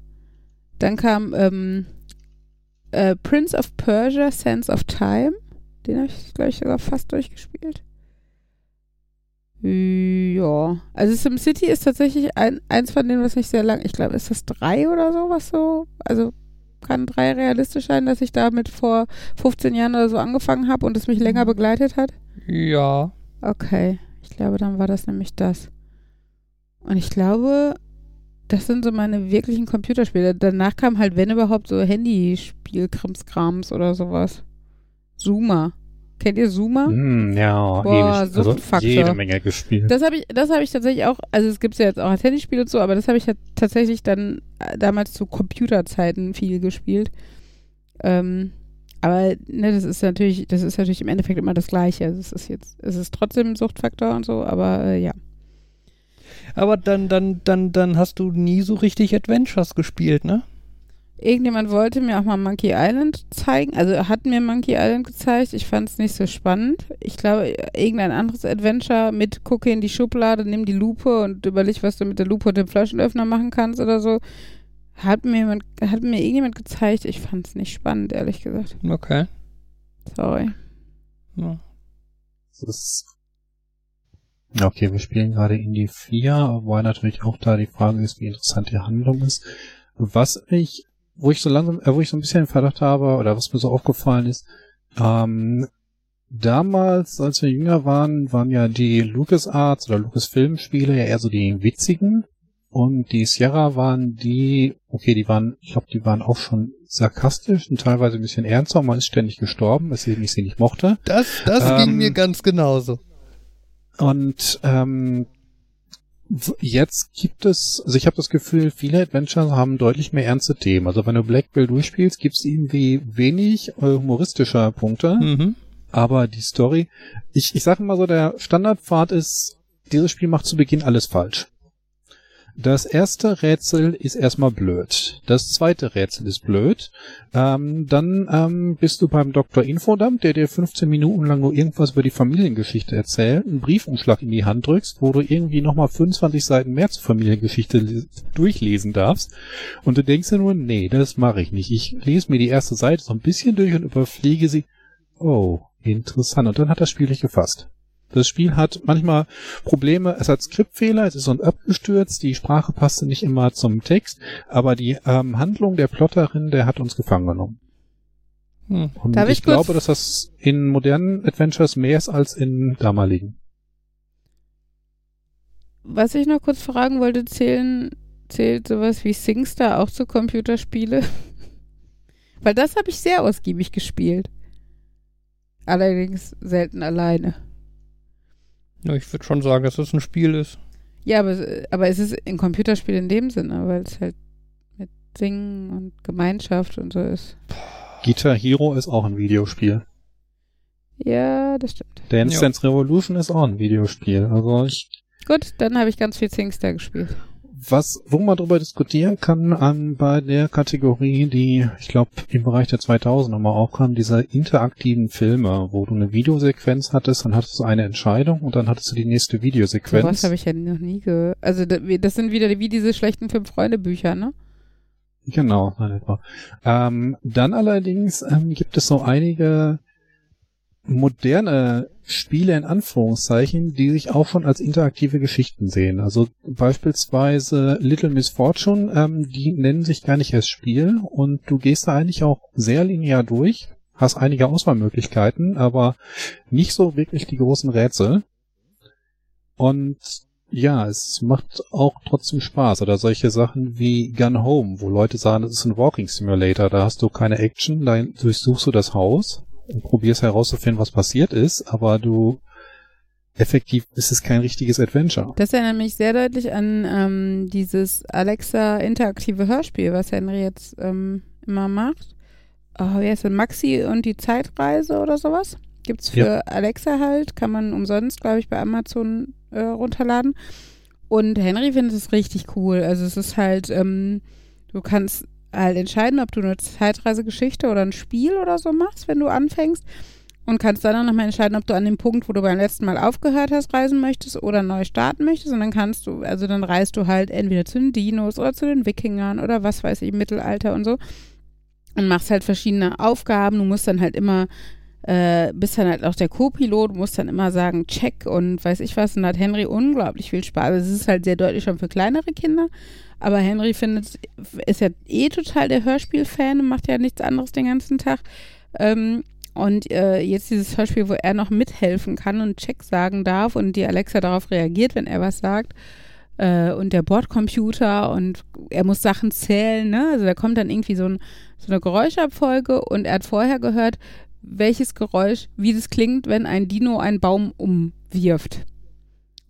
Dann kam ähm, äh, Prince of Persia, Sense of Time. Den habe ich, glaube ich, sogar fast durchgespielt. Ja. Also SimCity ist tatsächlich ein, eins von denen, was nicht sehr lang. Ich glaube, ist das drei oder so, was so. Also kann drei realistisch sein, dass ich damit vor 15 Jahren oder so angefangen habe und es mich länger begleitet hat? Ja. Okay. Ich glaube, dann war das nämlich das. Und ich glaube, das sind so meine wirklichen Computerspiele. Danach kam halt, wenn überhaupt, so Handyspiel-Krimskrams oder sowas. Zoomer. Kennt ihr Zoomer? Mm, ja, Boah, ewig. Also jede Menge gespielt. Das habe ich, das habe ich tatsächlich auch, also es gibt es ja jetzt auch als Handyspiel und so, aber das habe ich ja tatsächlich dann äh, damals zu Computerzeiten viel gespielt. Ähm, aber ne, das ist natürlich, das ist natürlich im Endeffekt immer das Gleiche. Also es ist jetzt, es ist trotzdem ein Suchtfaktor und so, aber äh, ja. Aber dann, dann, dann, dann hast du nie so richtig Adventures gespielt, ne? Irgendjemand wollte mir auch mal Monkey Island zeigen, also hat mir Monkey Island gezeigt. Ich fand es nicht so spannend. Ich glaube, irgendein anderes Adventure mit gucke in die Schublade, nimm die Lupe und überleg, was du mit der Lupe und dem Flaschenöffner machen kannst oder so. Hat mir, jemand, hat mir irgendjemand gezeigt. Ich fand es nicht spannend, ehrlich gesagt. Okay. Sorry. Ja. Das okay, wir spielen gerade Indie 4, wobei natürlich auch da die Frage ist, wie interessant die Handlung ist. Was ich, wo ich so langsam, äh, wo ich so ein bisschen den Verdacht habe, oder was mir so aufgefallen ist, ähm, damals, als wir jünger waren, waren ja die LucasArts oder Lucasfilm-Spiele ja eher so die witzigen. Und die Sierra waren die, okay, die waren, ich glaube, die waren auch schon sarkastisch und teilweise ein bisschen ernster. Man ist ständig gestorben, weswegen ich sie nicht mochte. Das, das Ähm, ging mir ganz genauso. Und ähm, jetzt gibt es, also ich habe das Gefühl, viele Adventures haben deutlich mehr ernste Themen. Also wenn du Black Bill durchspielst, gibt es irgendwie wenig humoristischer Punkte, Mhm. aber die Story, ich, ich sage mal so, der Standardpfad ist, dieses Spiel macht zu Beginn alles falsch. Das erste Rätsel ist erstmal blöd. Das zweite Rätsel ist blöd. Ähm, dann ähm, bist du beim Dr. Infodump, der dir 15 Minuten lang nur irgendwas über die Familiengeschichte erzählt, einen Briefumschlag in die Hand drückst, wo du irgendwie nochmal 25 Seiten mehr zur Familiengeschichte le- durchlesen darfst. Und du denkst dir nur, nee, das mache ich nicht. Ich lese mir die erste Seite so ein bisschen durch und überfliege sie. Oh, interessant. Und dann hat das Spiel dich gefasst. Das Spiel hat manchmal Probleme, es hat Skriptfehler, es ist so ein abgestürzt, die Sprache passte nicht immer zum Text, aber die ähm, Handlung der Plotterin, der hat uns gefangen genommen. Hm. Und Darf ich, ich glaube, dass das in modernen Adventures mehr ist als in damaligen. Was ich noch kurz fragen wollte, zählen, zählt sowas wie SingStar auch zu Computerspiele? Weil das habe ich sehr ausgiebig gespielt. Allerdings selten alleine. Ja, ich würde schon sagen, dass das ein Spiel ist. Ja, aber, aber es ist ein Computerspiel in dem Sinne, weil es halt mit Singen und Gemeinschaft und so ist. Guitar Hero ist auch ein Videospiel. Ja, das stimmt. Dance Ja. Dance Revolution ist auch ein Videospiel. Also ich Gut, dann habe ich ganz viel SingStar gespielt. Was, wo man darüber diskutieren kann, an, bei der Kategorie, die, ich glaube, im Bereich der 2000 mal aufkam, diese interaktiven Filme, wo du eine Videosequenz hattest, dann hattest du eine Entscheidung und dann hattest du die nächste Videosequenz. habe ich ja noch nie gehört. Also das sind wieder wie diese schlechten Fünf-Freunde-Bücher, ne? Genau, nein, etwa. Ähm, dann allerdings ähm, gibt es so einige moderne Spiele in Anführungszeichen, die sich auch schon als interaktive Geschichten sehen. Also beispielsweise Little Miss Fortune, ähm, die nennen sich gar nicht als Spiel und du gehst da eigentlich auch sehr linear durch, hast einige Auswahlmöglichkeiten, aber nicht so wirklich die großen Rätsel. Und ja, es macht auch trotzdem Spaß. Oder solche Sachen wie Gun Home, wo Leute sagen, das ist ein Walking Simulator, da hast du keine Action, da durchsuchst du das Haus und probierst herauszufinden, was passiert ist, aber du effektiv ist es kein richtiges Adventure. Das erinnert mich sehr deutlich an ähm, dieses Alexa interaktive Hörspiel, was Henry jetzt ähm, immer macht. oh, wie heißt das, Maxi und die Zeitreise oder sowas. Gibt's für Ja. Alexa halt, kann man umsonst, glaube ich, bei Amazon äh, runterladen. Und Henry findet es richtig cool. Also es ist halt, ähm, du kannst halt entscheiden, ob du eine Zeitreisegeschichte oder ein Spiel oder so machst, wenn du anfängst. Und kannst dann auch nochmal entscheiden, ob du an dem Punkt, wo du beim letzten Mal aufgehört hast, reisen möchtest oder neu starten möchtest. Und dann kannst du, also dann reist du halt entweder zu den Dinos oder zu den Wikingern oder was weiß ich, Mittelalter und so. Und machst halt verschiedene Aufgaben. Du musst dann halt immer, äh, bist dann halt auch der Co-Pilot, musst dann immer sagen, check und weiß ich was. Und da hat Henry unglaublich viel Spaß. Also es ist halt sehr deutlich schon für kleinere Kinder. Aber Henry findet, ist ja eh total der Hörspiel-Fan und macht ja nichts anderes den ganzen Tag. Ähm, und äh, jetzt dieses Hörspiel, wo er noch mithelfen kann und Check sagen darf und die Alexa darauf reagiert, wenn er was sagt. Äh, und der Bordcomputer und er muss Sachen zählen, ne? Also da kommt dann irgendwie so, ein, so eine Geräuschabfolge und er hat vorher gehört, welches Geräusch, wie das klingt, wenn ein Dino einen Baum umwirft.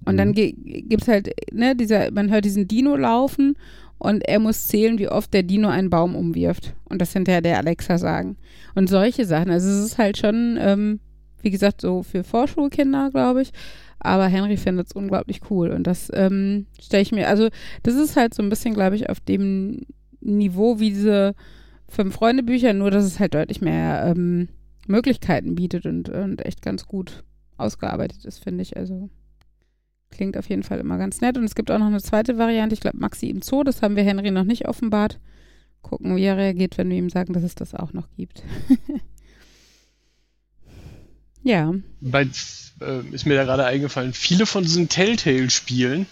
Und dann Mhm. ge- gibt's halt, ne, dieser, man hört diesen Dino laufen und er muss zählen, wie oft der Dino einen Baum umwirft. Und das hinterher der Alexa sagen. Und solche Sachen. Also es ist halt schon, ähm, wie gesagt, so für Vorschulkinder, glaube ich. Aber Henry findet es unglaublich cool. Und das ähm, stelle ich mir, also das ist halt so ein bisschen, glaube ich, auf dem Niveau wie diese Fünf-Freunde-Bücher, nur dass es halt deutlich mehr ähm, Möglichkeiten bietet und, und echt ganz gut ausgearbeitet ist, finde ich. Also klingt auf jeden Fall immer ganz nett. Und es gibt auch noch eine zweite Variante, ich glaube Maxi im Zoo, das haben wir Henry noch nicht offenbart. Gucken, wie er reagiert, wenn wir ihm sagen, dass es das auch noch gibt. ja. Bei, äh, ist mir da gerade eingefallen, viele von diesen Telltale-Spielen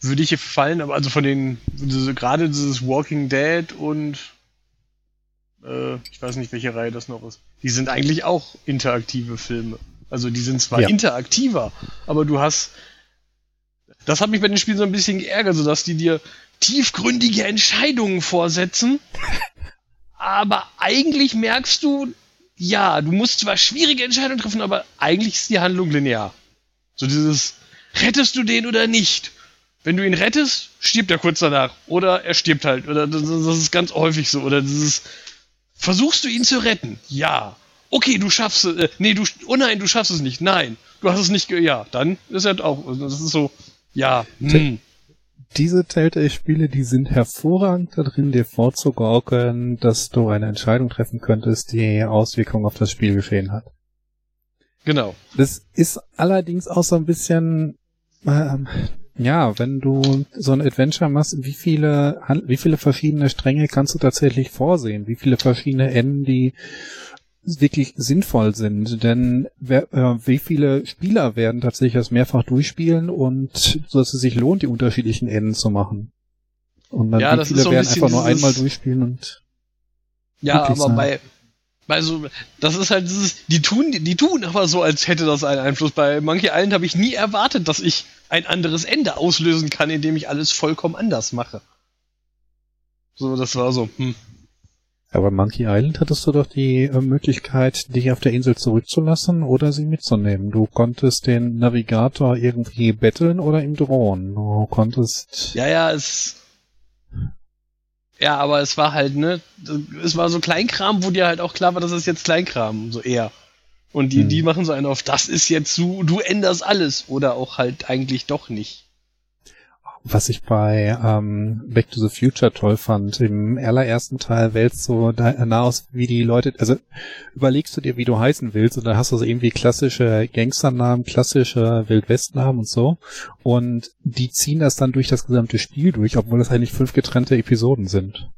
würde ich fallen, aber also von den, gerade dieses Walking Dead und äh, ich weiß nicht, welche Reihe das noch ist. Die sind eigentlich auch interaktive Filme. Also die sind zwar Ja. interaktiver, aber du hast. Das hat mich bei den Spielen so ein bisschen geärgert, sodass die dir tiefgründige Entscheidungen vorsetzen. Aber eigentlich merkst du, ja, du musst zwar schwierige Entscheidungen treffen, aber eigentlich ist die Handlung linear. So dieses, rettest du den oder nicht? Wenn du ihn rettest, stirbt er kurz danach. Oder er stirbt halt. Oder das, das ist ganz häufig so. Oder dieses, versuchst du ihn zu retten? Ja. Okay, du schaffst es. Äh, nee, du, oh nein, du schaffst es nicht. Nein, du hast es nicht. Ja, dann ist er auch. Das ist so, ja. Hm. Diese Telltale-Spiele, die sind hervorragend darin, dir vorzugaukeln, dass du eine Entscheidung treffen könntest, die Auswirkungen auf das Spielgeschehen hat. Genau. Das ist allerdings auch so ein bisschen, ähm, ja, wenn du so ein Adventure machst, wie viele, wie viele verschiedene Stränge kannst du tatsächlich vorsehen? Wie viele verschiedene Enden, die wirklich sinnvoll sind? Denn wer, äh, wie viele Spieler werden tatsächlich das mehrfach durchspielen und so dass es sich lohnt, die unterschiedlichen Enden zu machen? Und dann Ja, wie viele so ein werden einfach nur einmal durchspielen und Ja, aber sein. bei, bei so, das ist halt dieses, die tun, die tun aber so, als hätte das einen Einfluss. Bei Monkey Island habe ich nie erwartet, dass ich ein anderes Ende auslösen kann, indem ich alles vollkommen anders mache. So, das war so, hm. Aber Monkey Island hattest du doch die äh, Möglichkeit, dich auf der Insel zurückzulassen oder sie mitzunehmen. Du konntest den Navigator irgendwie betteln oder ihm drohen. Du konntest. Ja, ja, es. Ja, aber es war halt, ne, es war so Kleinkram, wo dir halt auch klar war, das ist jetzt Kleinkram, so eher. Und die, Hm. die machen so einen auf, das ist jetzt so, du änderst alles. Oder auch halt eigentlich doch nicht. Was ich bei ähm, Back to the Future toll fand, im allerersten Teil wählst du danach aus, wie die Leute, also überlegst du dir, wie du heißen willst, und dann hast du so irgendwie klassische Gangsternamen, klassische Wildwestnamen und so. Und die ziehen das dann durch das gesamte Spiel durch, obwohl das eigentlich fünf getrennte Episoden sind.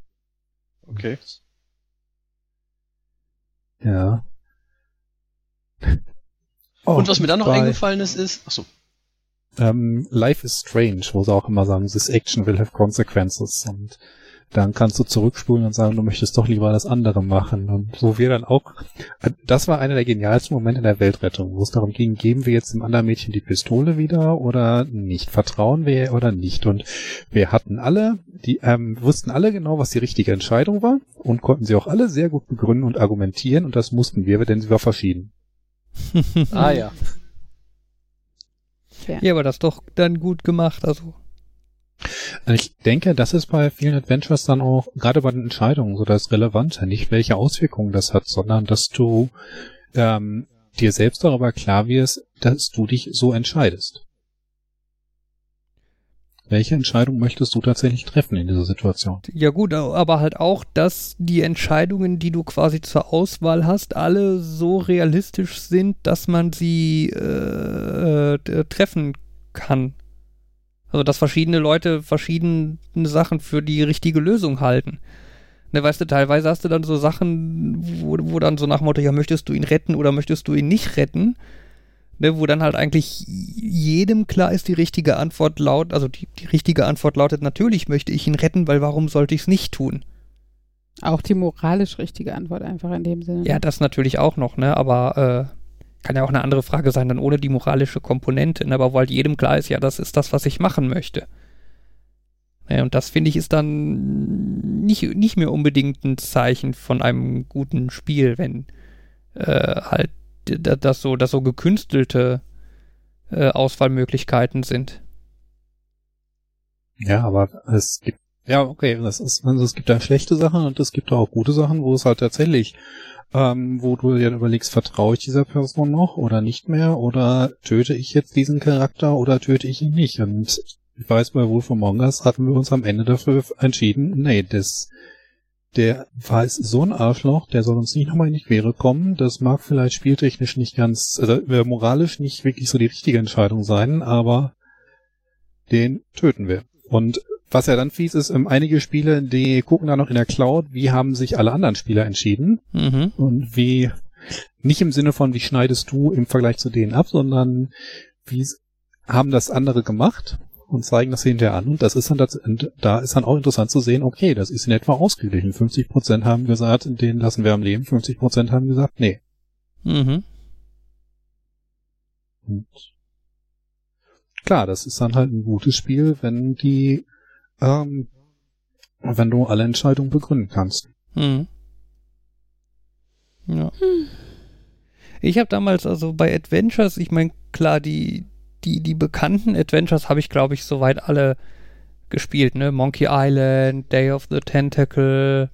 Okay. Ja. Oh, Und was mir dann noch bei, eingefallen ist, ist, achso, Ähm, Life is Strange, wo sie auch immer sagen, this action will have consequences. Und dann kannst du zurückspulen und sagen, du möchtest doch lieber das andere machen. Und so wir dann auch, das war einer der genialsten Momente in der Weltrettung, wo es darum ging, geben wir jetzt dem anderen Mädchen die Pistole wieder oder nicht? Vertrauen wir oder nicht? Und wir hatten alle, die ähm, wussten alle genau, was die richtige Entscheidung war und konnten sie auch alle sehr gut begründen und argumentieren und das mussten wir, denn sie war verschieden. ah ja. Fair. Ja, aber das ist doch dann gut gemacht. Also Ich denke, das ist bei vielen Adventures dann auch, gerade bei den Entscheidungen, so das Relevante, nicht welche Auswirkungen das hat, sondern dass du ähm, dir selbst darüber klar wirst, dass du dich so entscheidest. Welche Entscheidung möchtest du tatsächlich treffen in dieser Situation? Ja gut, aber halt auch, dass die Entscheidungen, die du quasi zur Auswahl hast, alle so realistisch sind, dass man sie äh, äh, treffen kann. Also dass verschiedene Leute verschiedene Sachen für die richtige Lösung halten. Ne, weißt du, teilweise hast du dann so Sachen, wo, wo dann so nach Motto, ja, möchtest du ihn retten oder möchtest du ihn nicht retten? Ne, wo dann halt eigentlich jedem klar ist, die richtige Antwort laut, also die, die richtige Antwort lautet, natürlich möchte ich ihn retten, weil warum sollte ich es nicht tun? Auch die moralisch richtige Antwort einfach in dem Sinne. Ja, das natürlich auch noch, ne? Aber äh, kann ja auch eine andere Frage sein, dann ohne die moralische Komponente, ne? aber wo halt jedem klar ist, ja, das ist das, was ich machen möchte. Ja, und das finde ich ist dann nicht, nicht mehr unbedingt ein Zeichen von einem guten Spiel, wenn äh, halt dass so, dass so gekünstelte äh, Auswahlmöglichkeiten sind. Ja, aber es gibt, ja, okay, das ist, also es gibt da schlechte Sachen und es gibt auch gute Sachen, wo es halt tatsächlich, ähm, wo du dir überlegst, vertraue ich dieser Person noch oder nicht mehr oder töte ich jetzt diesen Charakter oder töte ich ihn nicht? Und ich weiß, bei Wolf Among Us hatten wir uns am Ende dafür entschieden, nee, das der war es so ein Arschloch, der soll uns nicht nochmal in die Quere kommen. Das mag vielleicht spieltechnisch nicht ganz, also moralisch nicht wirklich so die richtige Entscheidung sein, aber den töten wir. Und was ja dann fies ist, ähm, einige Spiele, die gucken da noch in der Cloud, wie haben sich alle anderen Spieler entschieden mhm. und wie, nicht im Sinne von, wie schneidest du im Vergleich zu denen ab, sondern wie haben das andere gemacht und zeigen das hinterher an. Und das ist dann, das, da ist dann auch interessant zu sehen, okay, das ist in etwa ausgeglichen. 50 Prozent haben gesagt, den lassen wir am Leben, 50 Prozent haben gesagt, nee. Mhm. Und klar, das ist dann halt ein gutes Spiel, wenn die, ähm, wenn du alle Entscheidungen begründen kannst. Mhm. Ja. Hm. Ich habe damals also bei Adventures, ich meine, klar, die, die, die bekannten Adventures habe ich, glaube ich, soweit alle gespielt, ne? Monkey Island, Day of the Tentacle,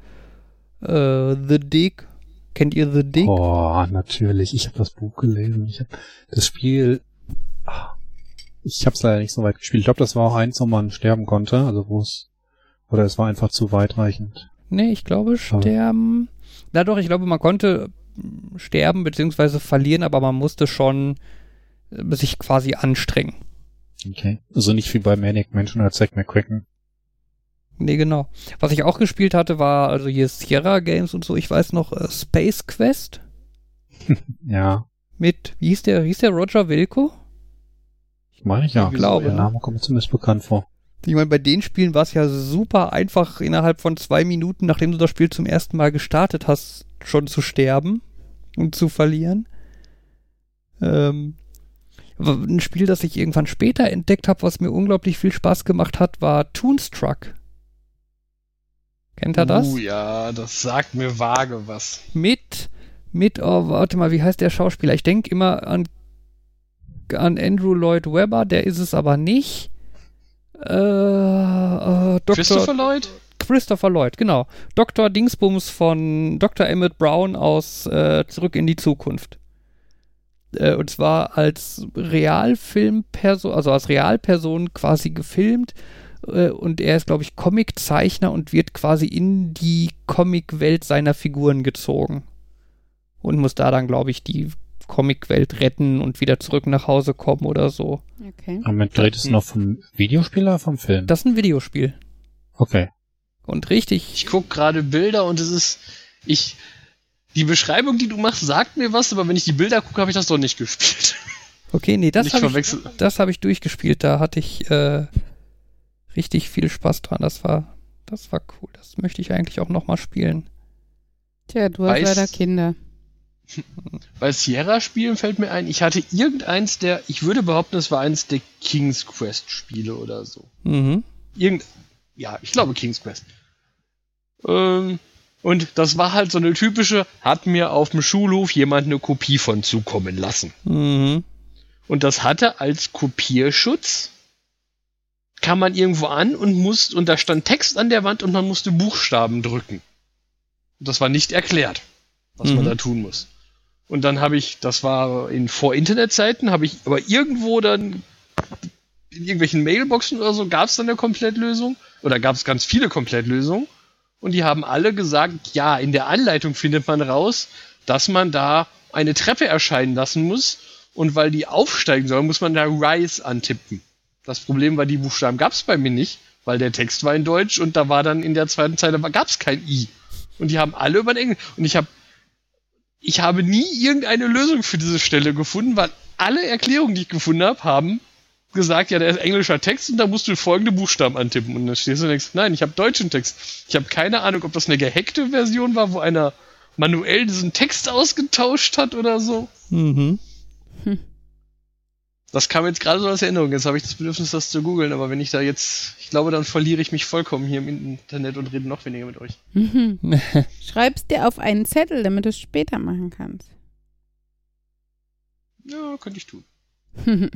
äh, The Dig. Kennt ihr The Dig? Oh, natürlich. Ich habe das Buch gelesen. Ich habe das Spiel. Ich habe es leider nicht so weit gespielt. Ich glaube, das war auch eins, wo man sterben konnte. Also wo es oder es war einfach zu weitreichend. Nee, ich glaube sterben. Na doch, ich glaube, man konnte sterben bzw. verlieren, aber man musste schon sich quasi anstrengen. Okay. Also nicht wie bei Manic Mansion oder Zack McCracken. Nee, genau. Was ich auch gespielt hatte, war also hier Sierra Games und so. Ich weiß noch, äh, Space Quest. ja. Mit, wie hieß der, hieß der Roger Wilco? Ich meine, ja. Ich glaube, der Name kommt mir zumindest bekannt vor. Ich meine, bei den Spielen war es ja super einfach, innerhalb von zwei Minuten, nachdem du das Spiel zum ersten Mal gestartet hast, schon zu sterben und zu verlieren. Ähm, ein Spiel, das ich irgendwann später entdeckt habe, was mir unglaublich viel Spaß gemacht hat, war Toonstruck. Kennt er das? Oh ja, das sagt mir vage was. Mit, mit, oh, warte mal, wie heißt der Schauspieler? Ich denke immer an, an Andrew Lloyd Webber, der ist es aber nicht. Äh, äh, Dr. Christopher Lloyd? Christopher Lloyd, genau. Dr. Dingsbums von Dr. Emmett Brown aus äh, Zurück in die Zukunft. Äh, und zwar als Realfilmperson, also als Realperson quasi gefilmt. Äh, und er ist, glaube ich, Comiczeichner und wird quasi in die Comicwelt seiner Figuren gezogen. Und muss da dann, glaube ich, die Comicwelt retten und wieder zurück nach Hause kommen oder so. Okay. Moment, dreht es noch vom Videospiel oder vom Film? Das ist ein Videospiel. Okay. Und richtig. Ich gucke gerade Bilder und es ist. Ich, die Beschreibung, die du machst, sagt mir was, aber wenn ich die Bilder gucke, habe ich das doch nicht gespielt. Okay, nee, das habe ich, hab ich durchgespielt. Da hatte ich äh, richtig viel Spaß dran. Das war, das war cool. Das möchte ich eigentlich auch nochmal spielen. Tja, du hast leider Kinder. Bei Sierra-Spielen fällt mir ein, ich hatte irgendeins der, ich würde behaupten, es war eins der King's Quest-Spiele oder so. Mhm. Irgend, ja, ich glaube King's Quest. Ähm, und das war halt so eine typische, hat mir auf dem Schulhof jemand eine Kopie von zukommen lassen. Mhm. Und das hatte als Kopierschutz kam man irgendwo an und musste, und da stand Text an der Wand und man musste Buchstaben drücken. Das war nicht erklärt, was man Mhm. da tun muss. Und dann habe ich, das war in Vor-Internet-Zeiten, habe ich aber irgendwo dann in irgendwelchen Mailboxen oder so gab es dann eine Komplettlösung oder gab es ganz viele Komplettlösungen und die haben alle gesagt, ja, in der Anleitung findet man raus, dass man da eine Treppe erscheinen lassen muss und weil die aufsteigen soll, muss man da Rise antippen. Das Problem war, die Buchstaben gab es bei mir nicht, weil der Text war in Deutsch und da war dann in der zweiten Zeile gab es kein I. Und die haben alle über den Englisch. Und ich habe ich habe nie irgendeine Lösung für diese Stelle gefunden, weil alle Erklärungen, die ich gefunden habe, haben gesagt, ja, der ist englischer Text und da musst du folgende Buchstaben antippen. Und dann stehst du und denkst, nein, ich habe deutschen Text. Ich habe keine Ahnung, ob das eine gehackte Version war, wo einer manuell diesen Text ausgetauscht hat oder so. Mhm. Das kam jetzt gerade so als Erinnerung. Jetzt habe ich das Bedürfnis, das zu googeln, aber wenn ich da jetzt, ich glaube, dann verliere ich mich vollkommen hier im Internet und rede noch weniger mit euch. Mhm. Schreib's dir auf einen Zettel, damit du es später machen kannst. Ja, könnte ich tun.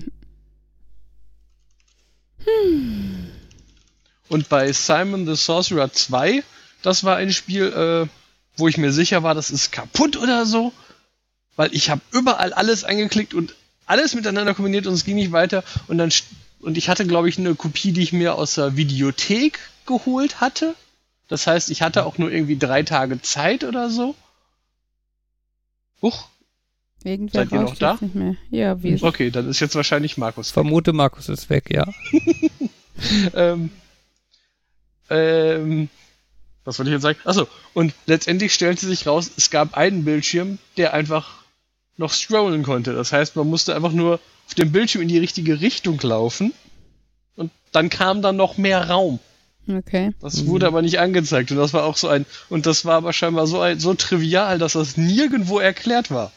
Und bei Simon the Sorcerer 2, das war ein Spiel, äh, wo ich mir sicher war, das ist kaputt oder so, weil ich habe überall alles eingeklickt und alles miteinander kombiniert und es ging nicht weiter und dann und ich hatte glaube ich eine Kopie, die ich mir aus der Videothek geholt hatte. Das heißt, ich hatte auch nur irgendwie drei Tage Zeit oder so. Huch, Irgendwer Seid ihr noch da? nicht mehr. Ja, wir okay, dann ist jetzt wahrscheinlich Markus. Vermute, Markus ist weg, ja. ähm, ähm, was wollte ich jetzt sagen? Achso, und letztendlich stellte sich raus, es gab einen Bildschirm, der einfach noch scrollen konnte. Das heißt, man musste einfach nur auf dem Bildschirm in die richtige Richtung laufen und dann kam dann noch mehr Raum. Okay. Das wurde aber nicht angezeigt und das war auch so ein, und das war aber scheinbar so, ein, so trivial, dass das nirgendwo erklärt war.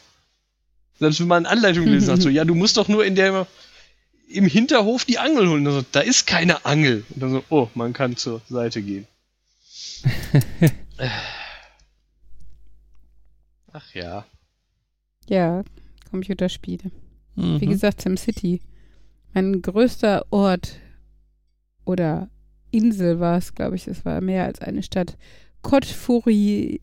Selbst wenn man Anleitung gelesen hat, so, ja, du musst doch nur in der, im Hinterhof die Angel holen. Also, da ist keine Angel. Und dann so, oh, man kann zur Seite gehen. Ach ja. Ja, Computerspiele. Mhm. Wie gesagt, SimCity. Mein größter Ort oder Insel war es, glaube ich. Es war mehr als eine Stadt. Côte Fourier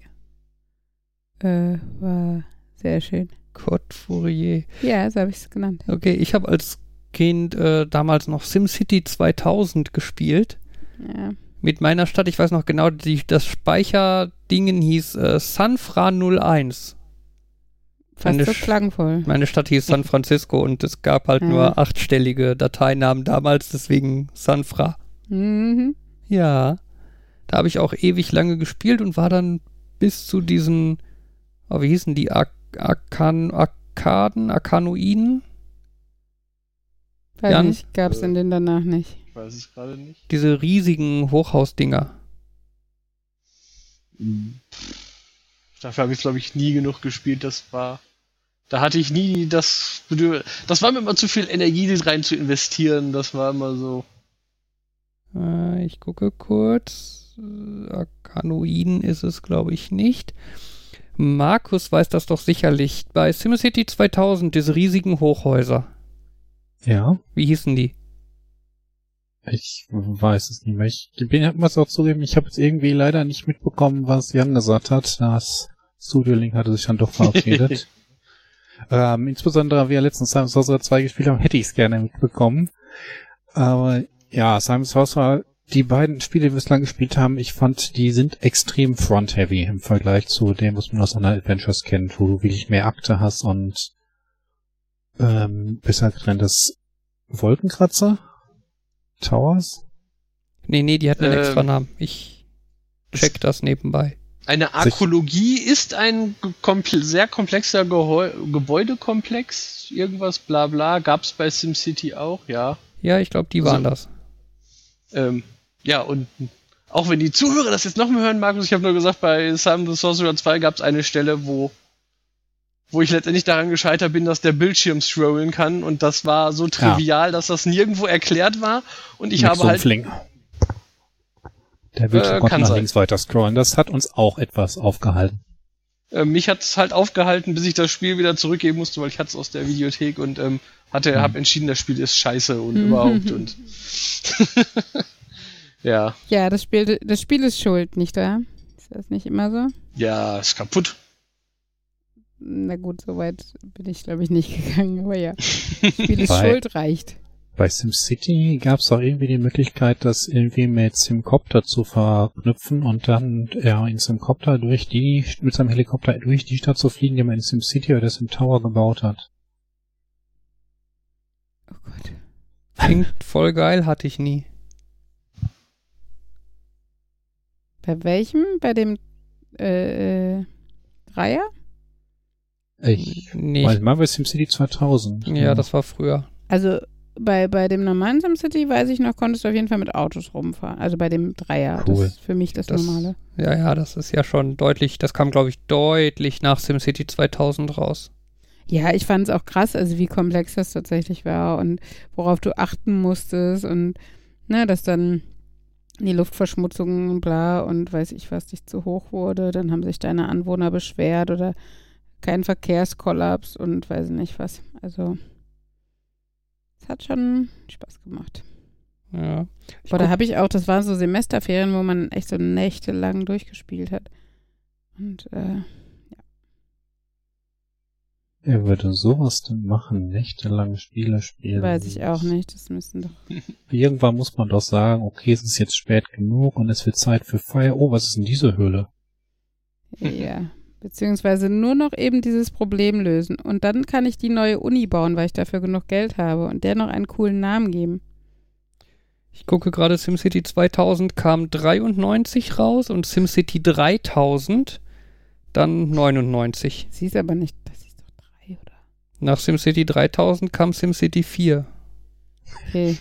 äh, war sehr schön. Code Fourier. Ja, so habe ich es genannt. Okay, ich habe als Kind äh, damals noch SimCity 2000 gespielt. Ja. Mit meiner Stadt, ich weiß noch genau, die, das Speicherdingen hieß äh, Sanfra 01. Fast Meine so klangvoll. Meine Stadt hieß San Francisco und es gab halt Ja. nur achtstellige Dateinamen damals, deswegen Sanfra. Mhm. Ja, da habe ich auch ewig lange gespielt und war dann bis zu diesen, oh, wie hießen die, Ar Arkan Arkaden, Arkanoiden? Weiß Jan? nicht, gab es in den danach nicht. Ich weiß es gerade nicht. Diese riesigen Hochhausdinger. Dafür habe ich, glaube ich, nie genug gespielt. Das war. Da hatte ich nie das Bedürfnis. Das war mir immer zu viel Energie rein zu investieren. Das war immer so. Äh, ich gucke kurz. Äh, Arkanoiden ist es, glaube ich, nicht. Markus weiß das doch sicherlich. Bei SimCity 2000, diese riesigen Hochhäuser. Ja, Wie hießen die? ich weiß es nicht mehr. Ich bin, muss auch zugeben, ich habe jetzt irgendwie leider nicht mitbekommen, was Jan gesagt hat. Das Studio Link hatte sich dann doch verabschiedet. ähm, insbesondere, wie er letztens Simon Sorcerer 2 gespielt haben, hätte ich es gerne mitbekommen. Aber ja, Simon Sorcerer, die beiden Spiele, die wir bislang gespielt haben, ich fand, die sind extrem front-heavy im Vergleich zu dem, was man aus anderen Adventures kennt, wo du wirklich mehr Akte hast und ähm, besser getrenntes Wolkenkratzer? Towers? Nee, nee, die hatten einen Ähm, extra Namen. Ich check das nebenbei. Eine Arkologie ist ein komple sehr komplexer Geheu Gebäudekomplex. Irgendwas, bla bla. Gab es bei SimCity auch, ja. Ja, ich glaube, die waren das. Ähm, ja, und auch wenn die Zuhörer das jetzt noch mehr hören, Markus, ich habe nur gesagt, bei Simon the Sorcerer 2 gab es eine Stelle, wo, wo ich letztendlich daran gescheitert bin, dass der Bildschirm scrollen kann und das war so trivial, dass das nirgendwo erklärt war und ich Mit habe so halt Fling. Der Bildschirm Äh, konnte kann nach sein. links weiter scrollen. Das hat uns auch etwas aufgehalten. äh, mich hat es halt aufgehalten, bis ich das Spiel wieder zurückgeben musste, weil ich hatte es aus der Videothek und ähm, hatte, mhm. habe entschieden, das Spiel ist scheiße und mhm. überhaupt und ja. Ja, das Spiel, das Spiel ist schuld, nicht wahr? Ist das nicht immer so? Ja, ist kaputt. Na gut, so weit bin ich, glaube ich, nicht gegangen, aber ja. Das Spiel ist schuld reicht. Bei SimCity gab es auch irgendwie die Möglichkeit, das irgendwie mit Simcopter zu verknüpfen und dann ja, in Simcopter durch die, mit seinem Helikopter durch die Stadt zu fliegen, die man in SimCity oder Sim Tower gebaut hat. Oh Gott. Klingt voll geil, hatte ich nie. Bei welchem? Bei dem äh, äh Dreier? Ich nee. weiß mal bei SimCity 2000. Ja, ja, das war früher. Also bei, bei dem normalen SimCity, weiß ich noch, konntest du auf jeden Fall mit Autos rumfahren. Also bei dem Dreier. Cool. Das ist für mich das, das, Normale. Ja, ja, das ist ja schon deutlich, das kam, glaube ich, deutlich nach SimCity 2000 raus. Ja, ich fand es auch krass, also wie komplex das tatsächlich war und worauf du achten musstest und ne, dass dann die Luftverschmutzung bla und weiß ich was nicht zu hoch wurde, dann haben sich deine Anwohner beschwert oder kein Verkehrskollaps und weiß nicht was. Also es hat schon Spaß gemacht. Ja. Aber da habe ich auch, das waren so Semesterferien, wo man echt so nächtelang durchgespielt hat. Und äh, Wer würde sowas denn machen? Nächtelang Spiele spielen? Weiß ich auch nicht, das müssen doch. Irgendwann muss man doch sagen, okay, es ist jetzt spät genug und es wird Zeit für Feier. Oh, was ist denn diese Höhle? Ja, Beziehungsweise nur noch eben dieses Problem lösen. Und dann kann ich die neue Uni bauen, weil ich dafür genug Geld habe und der noch einen coolen Namen geben. Ich gucke gerade, SimCity 2000 kam 93 raus und SimCity 3000 dann 99. Sie ist aber nicht, das ist doch 3, oder? Nach SimCity 3000 kam SimCity 4. Okay.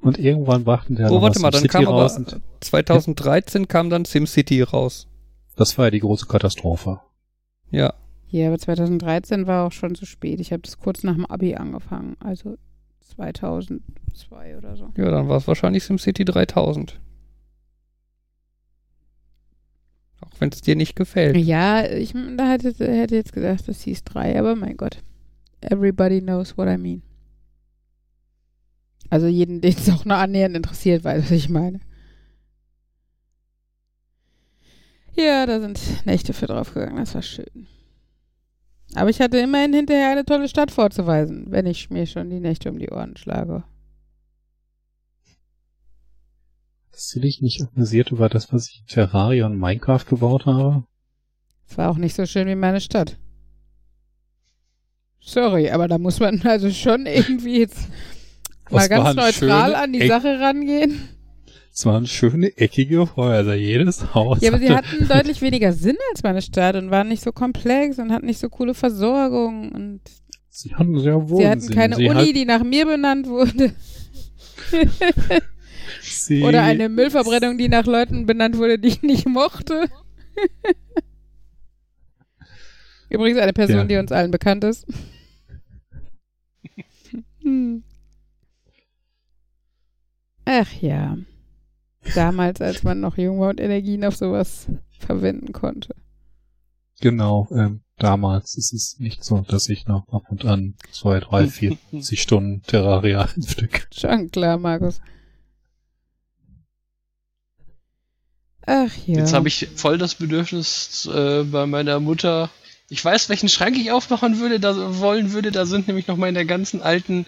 Und irgendwann brachten der Oh, warte mal, dann kam aber 2013 ja. kam dann SimCity raus. Das war ja die große Katastrophe. Ja. Ja, aber 2013 war auch schon zu spät. Ich habe das kurz nach dem Abi angefangen, also 2002 oder so. Ja, dann war es wahrscheinlich SimCity 3000. Auch wenn es dir nicht gefällt. Ja, ich da hätte, hätte jetzt gedacht, das hieß 3, aber mein Gott. Everybody knows what I mean. Also jeden, den es auch nur annähernd interessiert, weiß, was ich meine. Ja, da sind Nächte für draufgegangen, das war schön. Aber ich hatte immerhin hinterher eine tolle Stadt vorzuweisen, wenn ich mir schon die Nächte um die Ohren schlage. Hast du dich nicht amüsiert über das, was ich in Terraria und Minecraft gebaut habe? Es war auch nicht so schön wie meine Stadt. Sorry, aber da muss man also schon irgendwie jetzt mal ganz neutral an die Eck Sache rangehen. Es waren schöne eckige Häuser, jedes Haus. Ja, aber sie hatten deutlich weniger Sinn als meine Stadt und waren nicht so komplex und hatten nicht so coole Versorgung und sie hatten sehr wohl. Sie hatten keine sie Uni, die nach mir benannt wurde. Oder eine Müllverbrennung, die nach Leuten benannt wurde, die ich nicht mochte. Übrigens eine Person, ja. die uns allen bekannt ist. hm. Ach ja. Damals, als man noch jung war und Energien auf sowas verwenden konnte. Genau, ähm, damals ist es nicht so, dass ich noch ab und an zwei, drei, vier, vierzig Stunden Terraria im Stück. Schon klar, Markus. Ach ja. Jetzt habe ich voll das Bedürfnis äh, bei meiner Mutter. Ich weiß, welchen Schrank ich aufmachen würde, da wollen würde. Da sind nämlich noch meine ganzen alten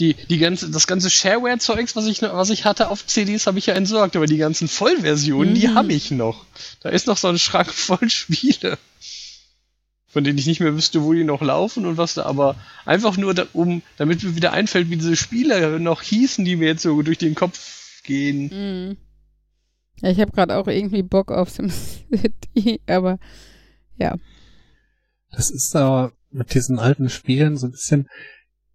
die, die ganze, das ganze Shareware-Zeugs, was ich, was ich hatte auf CDs, habe ich ja entsorgt, aber die ganzen Vollversionen, mhm. die habe ich noch. Da ist noch so ein Schrank voll Spiele, von denen ich nicht mehr wüsste, wo die noch laufen und was da, aber einfach nur, da, um, damit mir wieder einfällt, wie diese Spiele noch hießen, die mir jetzt so durch den Kopf gehen. Mhm. Ja, ich habe gerade auch irgendwie Bock auf SimCity, aber ja. Das ist aber mit diesen alten Spielen so ein bisschen,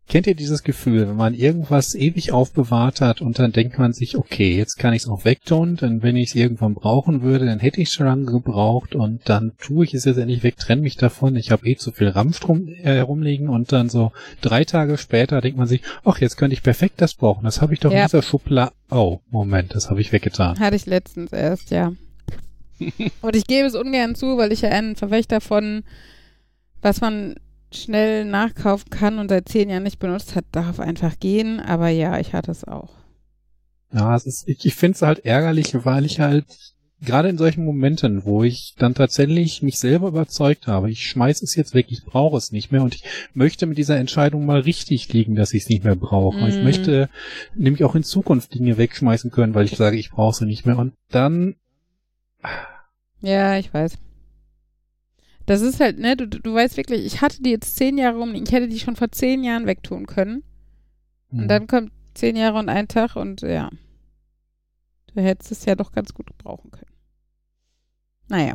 Kennt ihr dieses Gefühl, wenn man irgendwas ewig aufbewahrt hat und dann denkt man sich, okay, jetzt kann ich es auch wegtun, denn wenn ich es irgendwann brauchen würde, dann hätte ich es schon lange gebraucht und dann tue ich es jetzt endlich weg, trenne mich davon, ich habe eh zu viel Ramstrom äh, herumliegen und dann so drei Tage später denkt man sich, ach, jetzt könnte ich perfekt das brauchen, das habe ich doch ja. in dieser Schublade. Oh, Moment, das habe ich weggetan. Hatte ich letztens erst, ja. Und ich gebe es ungern zu, weil ich ja ein Verfechter von, was man schnell nachkaufen kann und seit zehn Jahren nicht benutzt hat, darf einfach gehen. Aber ja, ich hatte es auch. Ja, es ist, ich, ich finde es halt ärgerlich, weil ich halt gerade in solchen Momenten, wo ich dann tatsächlich mich selber überzeugt habe, ich schmeiß es jetzt weg, ich brauche es nicht mehr und ich möchte mit dieser Entscheidung mal richtig liegen, dass ich es nicht mehr brauche. Mm. Ich mhm. möchte nämlich auch in Zukunft Dinge wegschmeißen können, weil ich sage, ich brauche sie nicht mehr und dann ja, ich weiß. Das ist halt, ne, du, du weißt wirklich, ich hatte die jetzt zehn Jahre rum, ich hätte die schon vor zehn Jahren wegtun können. Mhm. Und dann kommt zehn Jahre und ein Tag und ja. Du hättest es ja doch ganz gut gebrauchen können. Naja.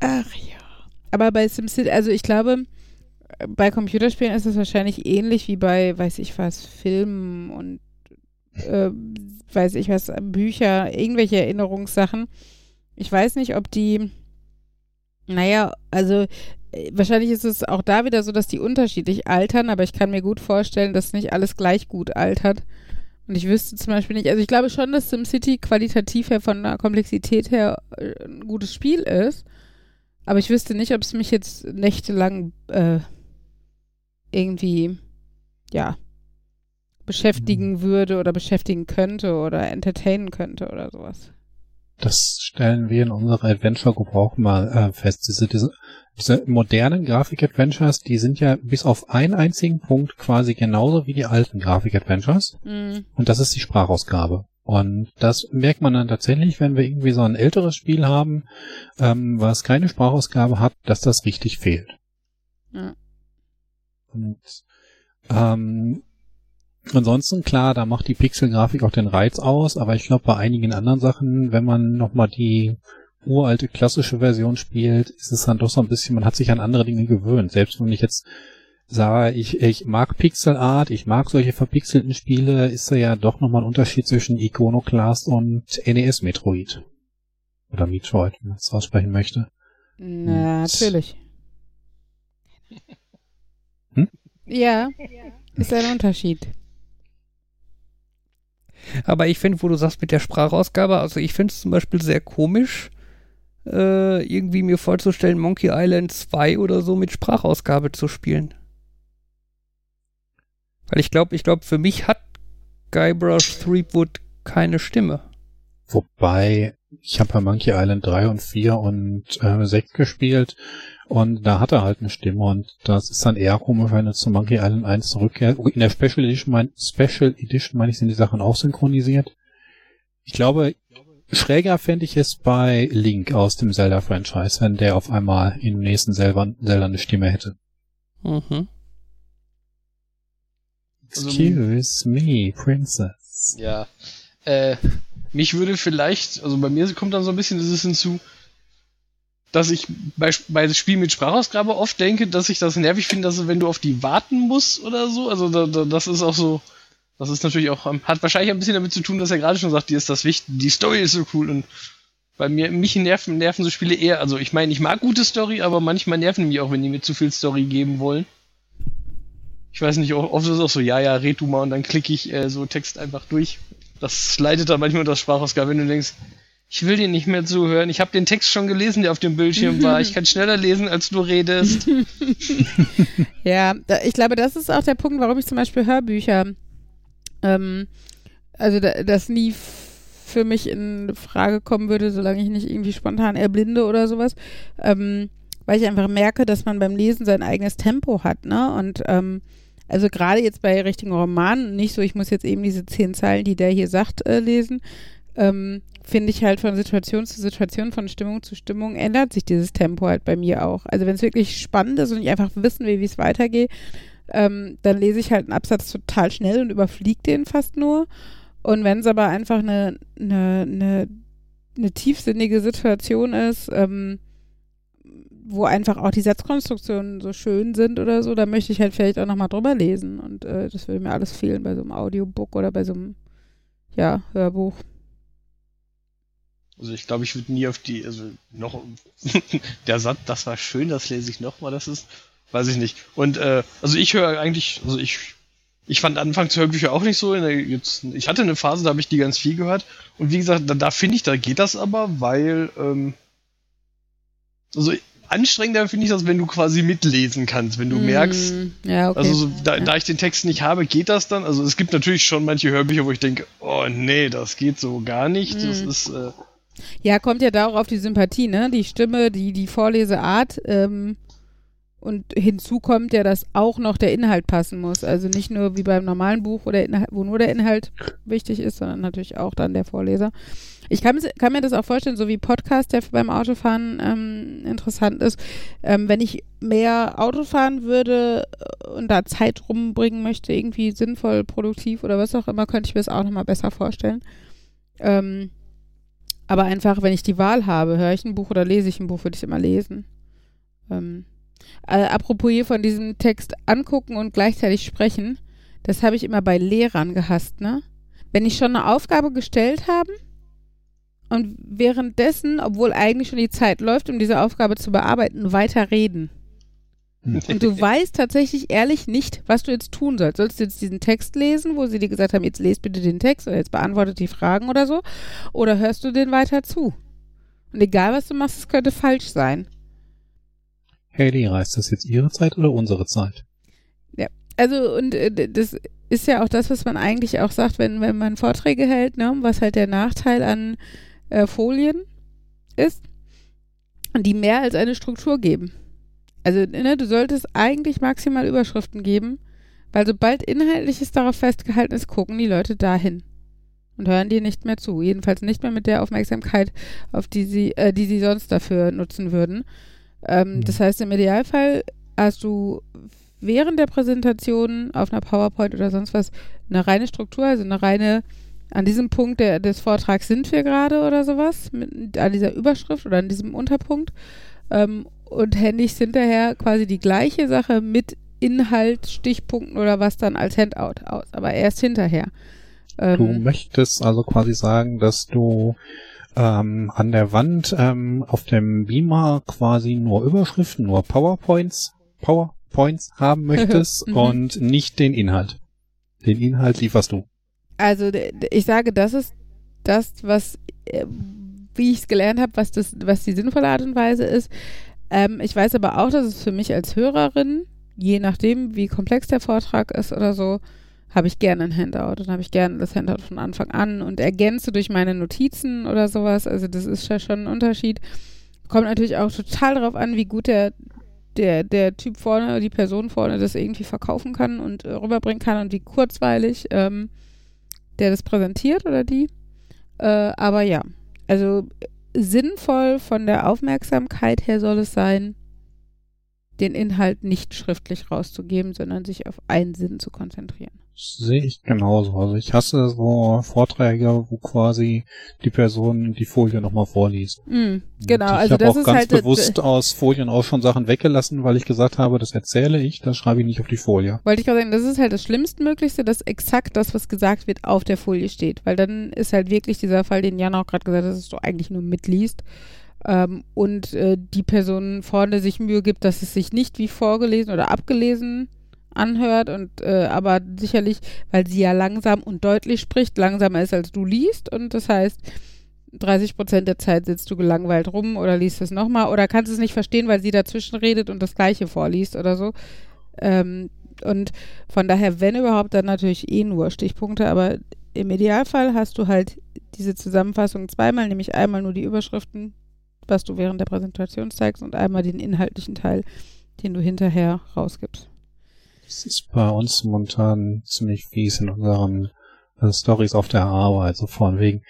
Ach ja. Aber bei SimCity, also ich glaube, bei Computerspielen ist es wahrscheinlich ähnlich wie bei, weiß ich was, Filmen und äh, weiß ich was, Bücher, irgendwelche Erinnerungssachen. Ich weiß nicht, ob die, naja, also äh, wahrscheinlich ist es auch da wieder so, dass die unterschiedlich altern, aber ich kann mir gut vorstellen, dass nicht alles gleich gut altert. Und ich wüsste zum Beispiel nicht, also ich glaube schon, dass SimCity qualitativ her von der Komplexität her äh, ein gutes Spiel ist. Aber ich wüsste nicht, ob es mich jetzt nächtelang äh, irgendwie, ja, beschäftigen mhm. würde oder beschäftigen könnte oder entertainen könnte oder sowas. Das stellen wir in unserer Adventure-Gruppe auch mal äh, fest. Diese, diese, diese modernen Grafik-Adventures, die sind ja bis auf einen einzigen Punkt quasi genauso wie die alten Grafik-Adventures. Mhm. Und das ist die Sprachausgabe. Und das merkt man dann tatsächlich, wenn wir irgendwie so ein älteres Spiel haben, ähm, was keine Sprachausgabe hat, dass das richtig fehlt. Ja. Und ähm, Ansonsten, klar, da macht die Pixelgrafik auch den Reiz aus, aber ich glaube, bei einigen anderen Sachen, wenn man nochmal die uralte klassische Version spielt, ist es dann doch so ein bisschen, man hat sich an andere Dinge gewöhnt. Selbst wenn ich jetzt sage, ich, ich mag Pixelart, ich mag solche verpixelten Spiele, ist da ja doch nochmal ein Unterschied zwischen Iconoclast und NES Metroid. Oder Metroid, wenn man es aussprechen möchte. Na, natürlich. Hm? Ja, ist ein Unterschied. Aber ich finde, wo du sagst mit der Sprachausgabe, also ich finde es zum Beispiel sehr komisch, äh, irgendwie mir vorzustellen, Monkey Island 2 oder so mit Sprachausgabe zu spielen. Weil ich glaube, ich glaube, für mich hat Guybrush Threepwood keine Stimme. Wobei, ich habe bei Monkey Island 3 und 4 und äh, 6 gespielt und da hat er halt eine Stimme und das ist dann eher komisch, wenn er zu Monkey Island 1 zurückkehrt. In der Special Edition, mein, Special Edition meine ich, sind die Sachen auch synchronisiert. Ich glaube, schräger fände ich es bei Link aus dem Zelda-Franchise, wenn der auf einmal im nächsten Zelda, Zelda eine Stimme hätte. Mhm. Excuse me, Princess. Ja. Äh, mich würde vielleicht, also bei mir kommt dann so ein bisschen dieses hinzu, dass ich bei, bei Spielen mit Sprachausgabe oft denke, dass ich das nervig finde, dass wenn du auf die warten musst oder so, also da, da, das ist auch so, das ist natürlich auch, hat wahrscheinlich ein bisschen damit zu tun, dass er gerade schon sagt, dir ist das wichtig, die Story ist so cool und bei mir, mich nerven, nerven so Spiele eher, also ich meine, ich mag gute Story, aber manchmal nerven mich auch, wenn die mir zu viel Story geben wollen. Ich weiß nicht, oft ist es auch so, ja, ja, red du mal und dann klicke ich äh, so Text einfach durch. Das leitet dann manchmal unter Sprachausgabe, wenn du denkst, ich will dir nicht mehr zuhören. Ich habe den Text schon gelesen, der auf dem Bildschirm war. Ich kann schneller lesen, als du redest. ja, ich glaube, das ist auch der Punkt, warum ich zum Beispiel Hörbücher, ähm, also das nie für mich in Frage kommen würde, solange ich nicht irgendwie spontan erblinde oder sowas. Ähm, weil ich einfach merke, dass man beim Lesen sein eigenes Tempo hat, ne? Und ähm, also gerade jetzt bei richtigen Romanen, nicht so, ich muss jetzt eben diese zehn Zeilen, die der hier sagt, äh, lesen, ähm, finde ich halt von Situation zu Situation, von Stimmung zu Stimmung ändert sich dieses Tempo halt bei mir auch. Also wenn es wirklich spannend ist und ich einfach wissen will, wie es weitergeht, ähm, dann lese ich halt einen Absatz total schnell und überfliege den fast nur. Und wenn es aber einfach eine, eine, eine, eine tiefsinnige Situation ist, ähm, wo einfach auch die Satzkonstruktionen so schön sind oder so, da möchte ich halt vielleicht auch nochmal drüber lesen. Und äh, das würde mir alles fehlen bei so einem Audiobook oder bei so einem, ja, Hörbuch. Also ich glaube, ich würde nie auf die, also noch, der Satz, das war schön, das lese ich nochmal, das ist, weiß ich nicht. Und äh, also ich höre eigentlich, also ich ich fand anfangs Hörbücher auch nicht so. Jetzt, ich hatte eine Phase, da habe ich die ganz viel gehört. Und wie gesagt, da, da finde ich, da geht das aber, weil ähm, also anstrengender finde ich das, wenn du quasi mitlesen kannst, wenn du mm, merkst. Ja, okay. Also so, da, ja. da, ich den Text nicht habe, geht das dann. Also es gibt natürlich schon manche Hörbücher, wo ich denke, oh nee, das geht so gar nicht. Mm. Das ist äh, ja, kommt ja da auch auf die Sympathie, ne? Die Stimme, die, die Vorleseart. Ähm, und hinzu kommt ja, dass auch noch der Inhalt passen muss. Also nicht nur wie beim normalen Buch, wo, Inhalt, wo nur der Inhalt wichtig ist, sondern natürlich auch dann der Vorleser. Ich kann, kann mir das auch vorstellen, so wie Podcast, der beim Autofahren ähm, interessant ist. Ähm, wenn ich mehr Auto fahren würde äh, und da Zeit rumbringen möchte, irgendwie sinnvoll, produktiv oder was auch immer, könnte ich mir das auch nochmal besser vorstellen. Ähm, aber einfach, wenn ich die Wahl habe, höre ich ein Buch oder lese ich ein Buch, würde ich immer lesen. Ähm, äh, apropos hier von diesem Text angucken und gleichzeitig sprechen, das habe ich immer bei Lehrern gehasst, ne? Wenn ich schon eine Aufgabe gestellt habe und währenddessen, obwohl eigentlich schon die Zeit läuft, um diese Aufgabe zu bearbeiten, weiter reden. Und du weißt tatsächlich ehrlich nicht, was du jetzt tun sollst. Sollst du jetzt diesen Text lesen, wo sie dir gesagt haben, jetzt lest bitte den Text oder jetzt beantwortet die Fragen oder so? Oder hörst du den weiter zu? Und egal, was du machst, es könnte falsch sein. Hey Lehrer, ist das jetzt Ihre Zeit oder unsere Zeit? Ja, also und äh, das ist ja auch das, was man eigentlich auch sagt, wenn, wenn man Vorträge hält, ne, was halt der Nachteil an äh, Folien ist, die mehr als eine Struktur geben. Also, ne, du solltest eigentlich maximal Überschriften geben, weil sobald Inhaltliches darauf festgehalten ist, gucken die Leute dahin und hören dir nicht mehr zu. Jedenfalls nicht mehr mit der Aufmerksamkeit, auf die sie, äh, die sie sonst dafür nutzen würden. Ähm, mhm. Das heißt, im Idealfall hast du während der Präsentation auf einer PowerPoint oder sonst was eine reine Struktur, also eine reine, an diesem Punkt der, des Vortrags sind wir gerade oder sowas, mit, an dieser Überschrift oder an diesem Unterpunkt. Ähm, und händig hinterher quasi die gleiche Sache mit Inhalt, Stichpunkten oder was dann als Handout aus, aber erst hinterher. Ähm, du möchtest also quasi sagen, dass du ähm, an der Wand ähm, auf dem Beamer quasi nur Überschriften, nur PowerPoints, PowerPoints haben möchtest mhm. und nicht den Inhalt. Den Inhalt lieferst du. Also ich sage, das ist das, was äh, wie ich es gelernt habe, was das, was die sinnvolle Art und Weise ist. Ähm, ich weiß aber auch, dass es für mich als Hörerin, je nachdem, wie komplex der Vortrag ist oder so, habe ich gerne ein Handout und habe ich gerne das Handout von Anfang an und ergänze durch meine Notizen oder sowas. Also das ist ja schon ein Unterschied. Kommt natürlich auch total darauf an, wie gut der, der, der Typ vorne, die Person vorne das irgendwie verkaufen kann und äh, rüberbringen kann und wie kurzweilig ähm, der das präsentiert oder die. Äh, aber ja, also sinnvoll von der Aufmerksamkeit her soll es sein, den Inhalt nicht schriftlich rauszugeben, sondern sich auf einen Sinn zu konzentrieren. Sehe ich genauso. Also ich hasse so Vorträge, wo quasi die Person die Folie nochmal vorliest. Mm, genau, ich also das auch ist ganz halt bewusst aus Folien auch schon Sachen weggelassen, weil ich gesagt habe, das erzähle ich, das schreibe ich nicht auf die Folie. Wollte ich gerade sagen, das ist halt das Schlimmstmöglichste, dass exakt das, was gesagt wird, auf der Folie steht. Weil dann ist halt wirklich dieser Fall, den Jan auch gerade gesagt hat, dass du eigentlich nur mitliest. Ähm, und äh, die Person vorne sich Mühe gibt, dass es sich nicht wie vorgelesen oder abgelesen anhört und äh, aber sicherlich, weil sie ja langsam und deutlich spricht, langsamer ist als du liest und das heißt, 30 Prozent der Zeit sitzt du gelangweilt rum oder liest es nochmal oder kannst es nicht verstehen, weil sie dazwischen redet und das Gleiche vorliest oder so. Ähm, und von daher, wenn überhaupt, dann natürlich eh nur Stichpunkte, aber im Idealfall hast du halt diese Zusammenfassung zweimal, nämlich einmal nur die Überschriften, was du während der Präsentation zeigst und einmal den inhaltlichen Teil, den du hinterher rausgibst. Das ist bei uns momentan ziemlich fies in unseren äh, Stories auf der Arbeit, so von wegen.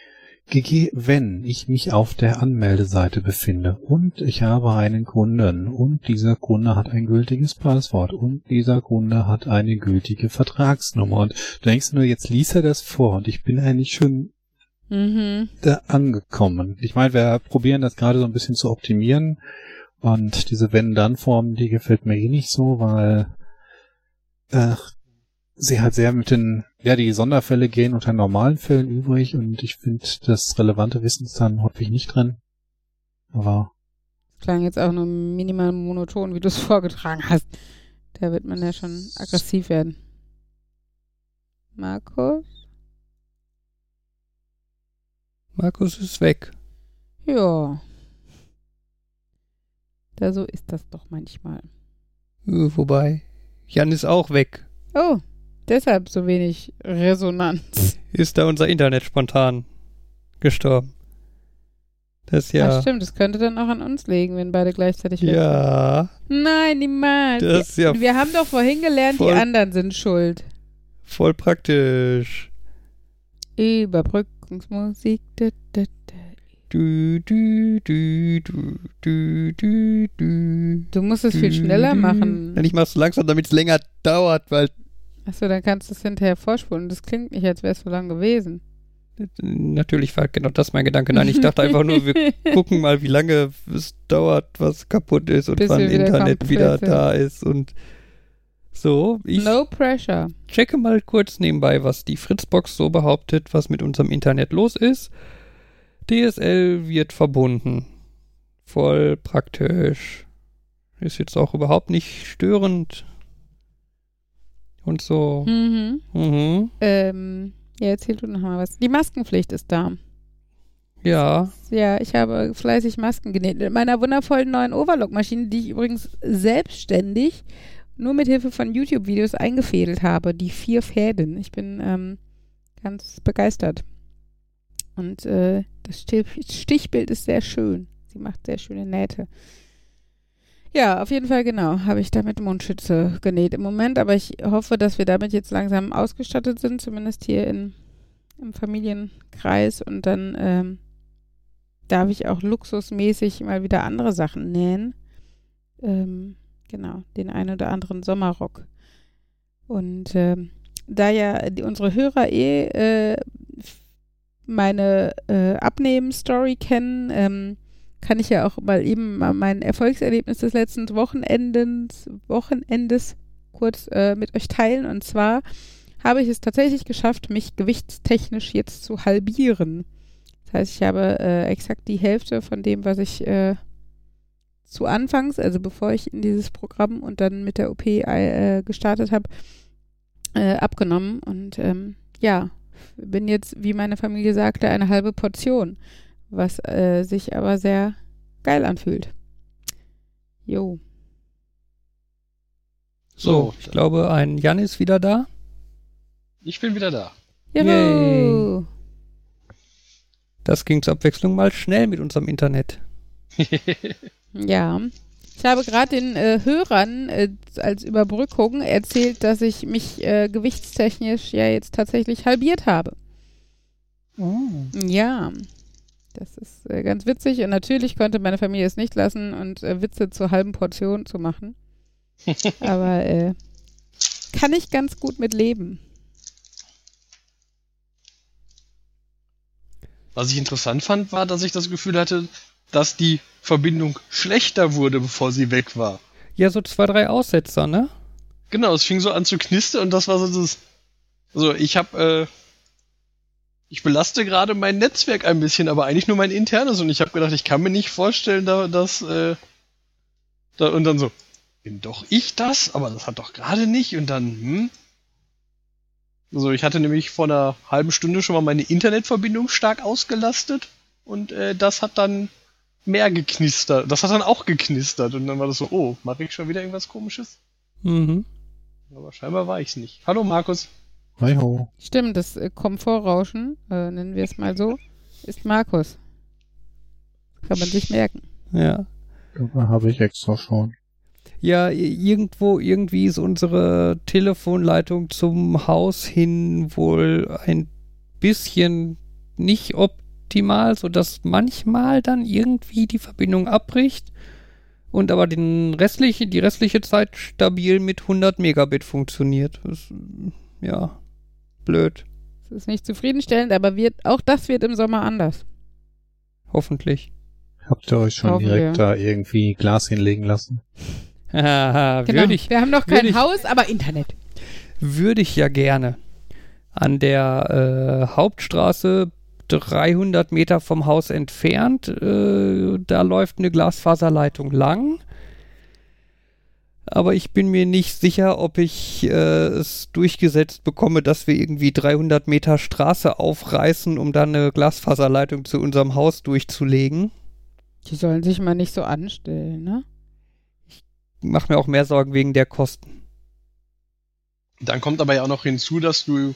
GG, wenn ich mich auf der Anmeldeseite befinde und ich habe einen Kunden und dieser Kunde hat ein gültiges Passwort und dieser Kunde hat eine gültige Vertragsnummer und du denkst nur, jetzt liest er das vor und ich bin eigentlich schon mhm. da angekommen. Ich meine, wir probieren das gerade so ein bisschen zu optimieren und diese Wenn-Dann-Form, die gefällt mir eh nicht so, weil äh, sie halt sehr mit den, ja, die Sonderfälle gehen unter normalen Fällen übrig und ich finde das relevante Wissen ist dann häufig nicht drin. Aber. Klang jetzt auch nur minimal monoton, wie du es vorgetragen hast. Da wird man ja schon aggressiv werden. Markus? Markus ist weg. Ja. Da so ist das doch manchmal. Äh, Wobei, Jan ist auch weg. Oh, deshalb so wenig Resonanz. Ist da unser Internet spontan gestorben. Das ist Ja. ja. Ach stimmt, das könnte dann auch an uns liegen, wenn beide gleichzeitig weg sind. ja, Nein, niemals. das ist ja Wir haben doch vorhin gelernt, voll- die anderen sind schuld. voll praktisch. Überbrückungsmusik. Da, da, da. Du, du, du, du, du, du, du. Du musst es viel schneller machen. Nein, ich mach's so langsam, damit es länger dauert, weil Achso, dann kannst du es hinterher vorspulen. Das klingt nicht, als wäre es so lang gewesen. natürlich war genau das mein Gedanke. Nein, ich dachte einfach nur, wir gucken mal, wie lange es dauert, was kaputt ist und Bis wann wieder Internet wieder da ist und so. Ich no pressure. checke mal kurz nebenbei, was die Fritzbox so behauptet, was mit unserem Internet los ist. DSL wird verbunden. Voll praktisch. Ist jetzt auch überhaupt nicht störend. Und so. Mhm. Mhm. Ähm, ja, erzähl du noch mal was. Die Maskenpflicht ist da. Ja. Ja, ich habe fleißig Masken genäht. Mit meiner wundervollen neuen Overlock-Maschine, die ich übrigens selbstständig nur mit Hilfe von YouTube-Videos eingefädelt habe. Die vier Fäden. Ich bin ähm, ganz begeistert. Und äh, das Stich Stichbild ist sehr schön. Sie macht sehr schöne Nähte. Ja, auf jeden Fall genau. Habe ich damit Mundschütze genäht im Moment, aber ich hoffe, dass wir damit jetzt langsam ausgestattet sind, zumindest hier in, im Familienkreis. Und dann ähm, darf ich auch luxusmäßig mal wieder andere Sachen nähen. Ähm, genau, den einen oder anderen Sommerrock. Und ähm, da ja unsere Hörer eh äh, meine äh, Abnehmen-Story kennen, ähm, kann ich ja auch mal eben mal mein Erfolgserlebnis des letzten Wochenendes, Wochenendes kurz äh, mit euch teilen. Und zwar habe ich es tatsächlich geschafft, mich gewichtstechnisch jetzt zu halbieren. Das heißt, ich habe äh, exakt die Hälfte von dem, was ich äh, zu Anfangs, also bevor ich in dieses Programm und dann mit der OP äh, gestartet habe, äh, abgenommen. Und ähm, ja, bin jetzt, wie meine Familie sagte, eine halbe Portion, was äh, sich aber sehr geil anfühlt. Jo. So, ich glaube, ein Jan ist wieder da. Ich bin wieder da. Juhu. Yay. Das ging zur Abwechslung mal schnell mit unserem Internet. Ja. Ich habe gerade den äh, Hörern äh, als Überbrückung erzählt, dass ich mich äh, gewichtstechnisch ja jetzt tatsächlich halbiert habe. Ja. Das ist äh, ganz witzig und natürlich konnte meine Familie es nicht lassen und äh, Witze zur halben Portion zu machen. Aber äh, kann ich ganz gut mit leben. Was ich interessant fand, war, dass ich das Gefühl hatte, dass die Verbindung schlechter wurde, bevor sie weg war. Ja, so zwei, drei Aussetzer, ne? Genau, es fing so an zu knistern und das war so das. Also ich habe, äh, ich belaste gerade mein Netzwerk ein bisschen, aber eigentlich nur mein internes und ich habe gedacht, ich kann mir nicht vorstellen, da, dass, äh, da, und dann so, bin doch ich das, aber das hat doch gerade nicht und dann, hm. Also ich hatte nämlich vor einer halben Stunde schon mal meine Internetverbindung stark ausgelastet und äh, das hat dann mehr geknistert. Das hat dann auch geknistert und dann war das so, oh, mache ich schon wieder irgendwas komisches? Mhm. Aber scheinbar war ich's nicht. Hallo Markus. Hi ho. Stimmt, das äh, Komfortrauschen, äh, nennen wir es mal so, ist Markus. Kann man sich merken. Ja. Habe ich extra schon. Ja, irgendwo, irgendwie ist unsere Telefonleitung zum Haus hin wohl ein bisschen nicht optimal, sodass manchmal dann irgendwie die Verbindung abbricht und aber den restliche, die restliche Zeit stabil mit 100 Megabit funktioniert. Das, ja, blöd. Das ist nicht zufriedenstellend, aber wird, auch das wird im Sommer anders. Hoffentlich. Habt ihr euch schon Hoffen direkt wir. da irgendwie Glas hinlegen lassen? Haha, Genau. Würde ich, Wir haben noch kein ich- Haus, aber Internet. würde ich ja gerne. An der äh, Hauptstraße 300 Meter vom Haus entfernt, äh, da läuft eine Glasfaserleitung lang. aber ich bin mir nicht sicher, ob ich äh, es durchgesetzt bekomme, dass wir irgendwie 300 Meter Straße aufreißen, um dann eine Glasfaserleitung zu unserem Haus durchzulegen. Die sollen sich mal nicht so anstellen, ne? Ich mache mir auch mehr Sorgen wegen der Kosten. Dann kommt aber ja auch noch hinzu, dass du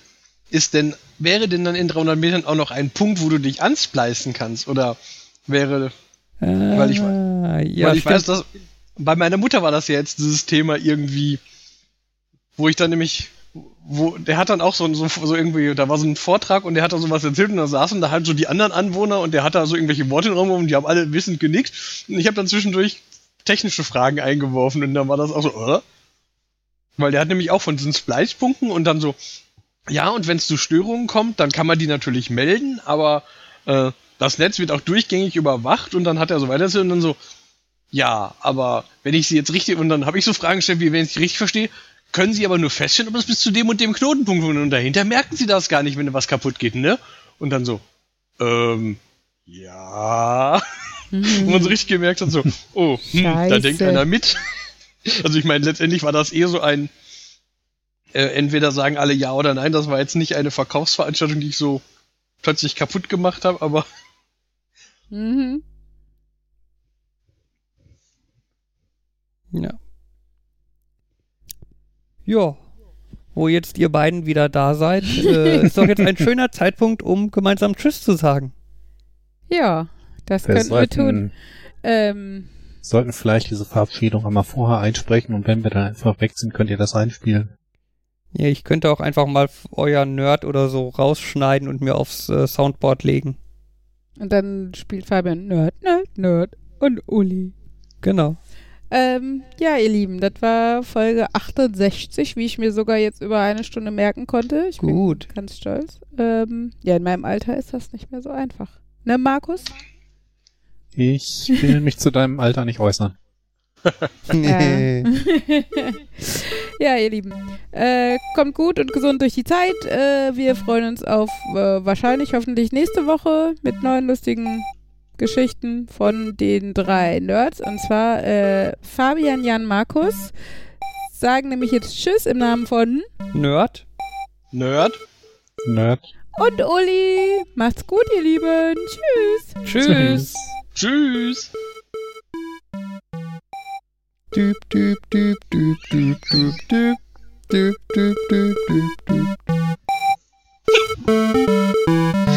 ist denn wäre denn dann in 300 Metern auch noch ein Punkt, wo du dich anspleißen kannst oder wäre Äh, Weil ich- ja, weil ich weiß, dass bei meiner Mutter war das ja jetzt dieses Thema irgendwie, wo ich dann nämlich, wo der hat dann auch so, so, so irgendwie, da war so ein Vortrag und der hat da sowas erzählt und da saßen da halt so die anderen Anwohner und der hat da so irgendwelche Worte im Raum und die haben alle wissend genickt und ich habe dann zwischendurch technische Fragen eingeworfen und dann war das auch so, äh? Weil der hat nämlich auch von diesen Splice-Punkten und dann so, ja, und wenn es zu Störungen kommt, dann kann man die natürlich melden, aber äh, das Netz wird auch durchgängig überwacht und dann hat er so weiter und dann so, ja, aber wenn ich sie jetzt richtig, und dann habe ich so Fragen gestellt, wie wenn ich sie richtig verstehe, können sie aber nur feststellen, ob es bis zu dem und dem Knotenpunkt und dahinter merken sie das gar nicht, wenn was kaputt geht, ne? Und dann so, ähm, ja. Wo man so richtig gemerkt hat, so, oh, hm, da denkt einer mit. Also ich meine, letztendlich war das eher so ein, äh, entweder sagen alle ja oder nein, das war jetzt nicht eine Verkaufsveranstaltung, die ich so plötzlich kaputt gemacht habe, aber Mhm. Ja. Ja. Wo jetzt ihr beiden wieder da seid, äh, ist doch jetzt ein schöner Zeitpunkt, um gemeinsam Tschüss zu sagen. Ja, das Wir könnten wir tun. sollten, Ähm, sollten vielleicht diese Verabschiedung einmal vorher einsprechen und wenn wir dann einfach weg sind, könnt ihr das einspielen. Ja, ich könnte auch einfach mal euer Nerd oder so rausschneiden und mir aufs äh, Soundboard legen. und dann spielt Fabian Nerd, Nerd, Nerd und Uli. Genau. Ähm, ja, ihr Lieben, das war Folge 68, wie ich mir sogar jetzt über eine Stunde merken konnte. Ich Gut. bin ganz stolz. Ähm, ja, in meinem Alter ist das nicht mehr so einfach. Ne, Markus? Ich will mich zu deinem Alter nicht äußern. Nee. ja, ihr Lieben. Äh, kommt gut und gesund durch die Zeit. Äh, wir freuen uns auf äh, wahrscheinlich, hoffentlich nächste Woche mit neuen lustigen Geschichten von den drei Nerds. Und zwar äh, Fabian, Jan, Markus sagen nämlich jetzt Tschüss im Namen von Nerd? Nerd. Nerd. und Uli. Macht's gut, ihr Lieben. Tschüss. Tschüss. Tschüss. Düb, düb, düb, düb, düb, düb, düb. Düb, düb, düb, düb, düb.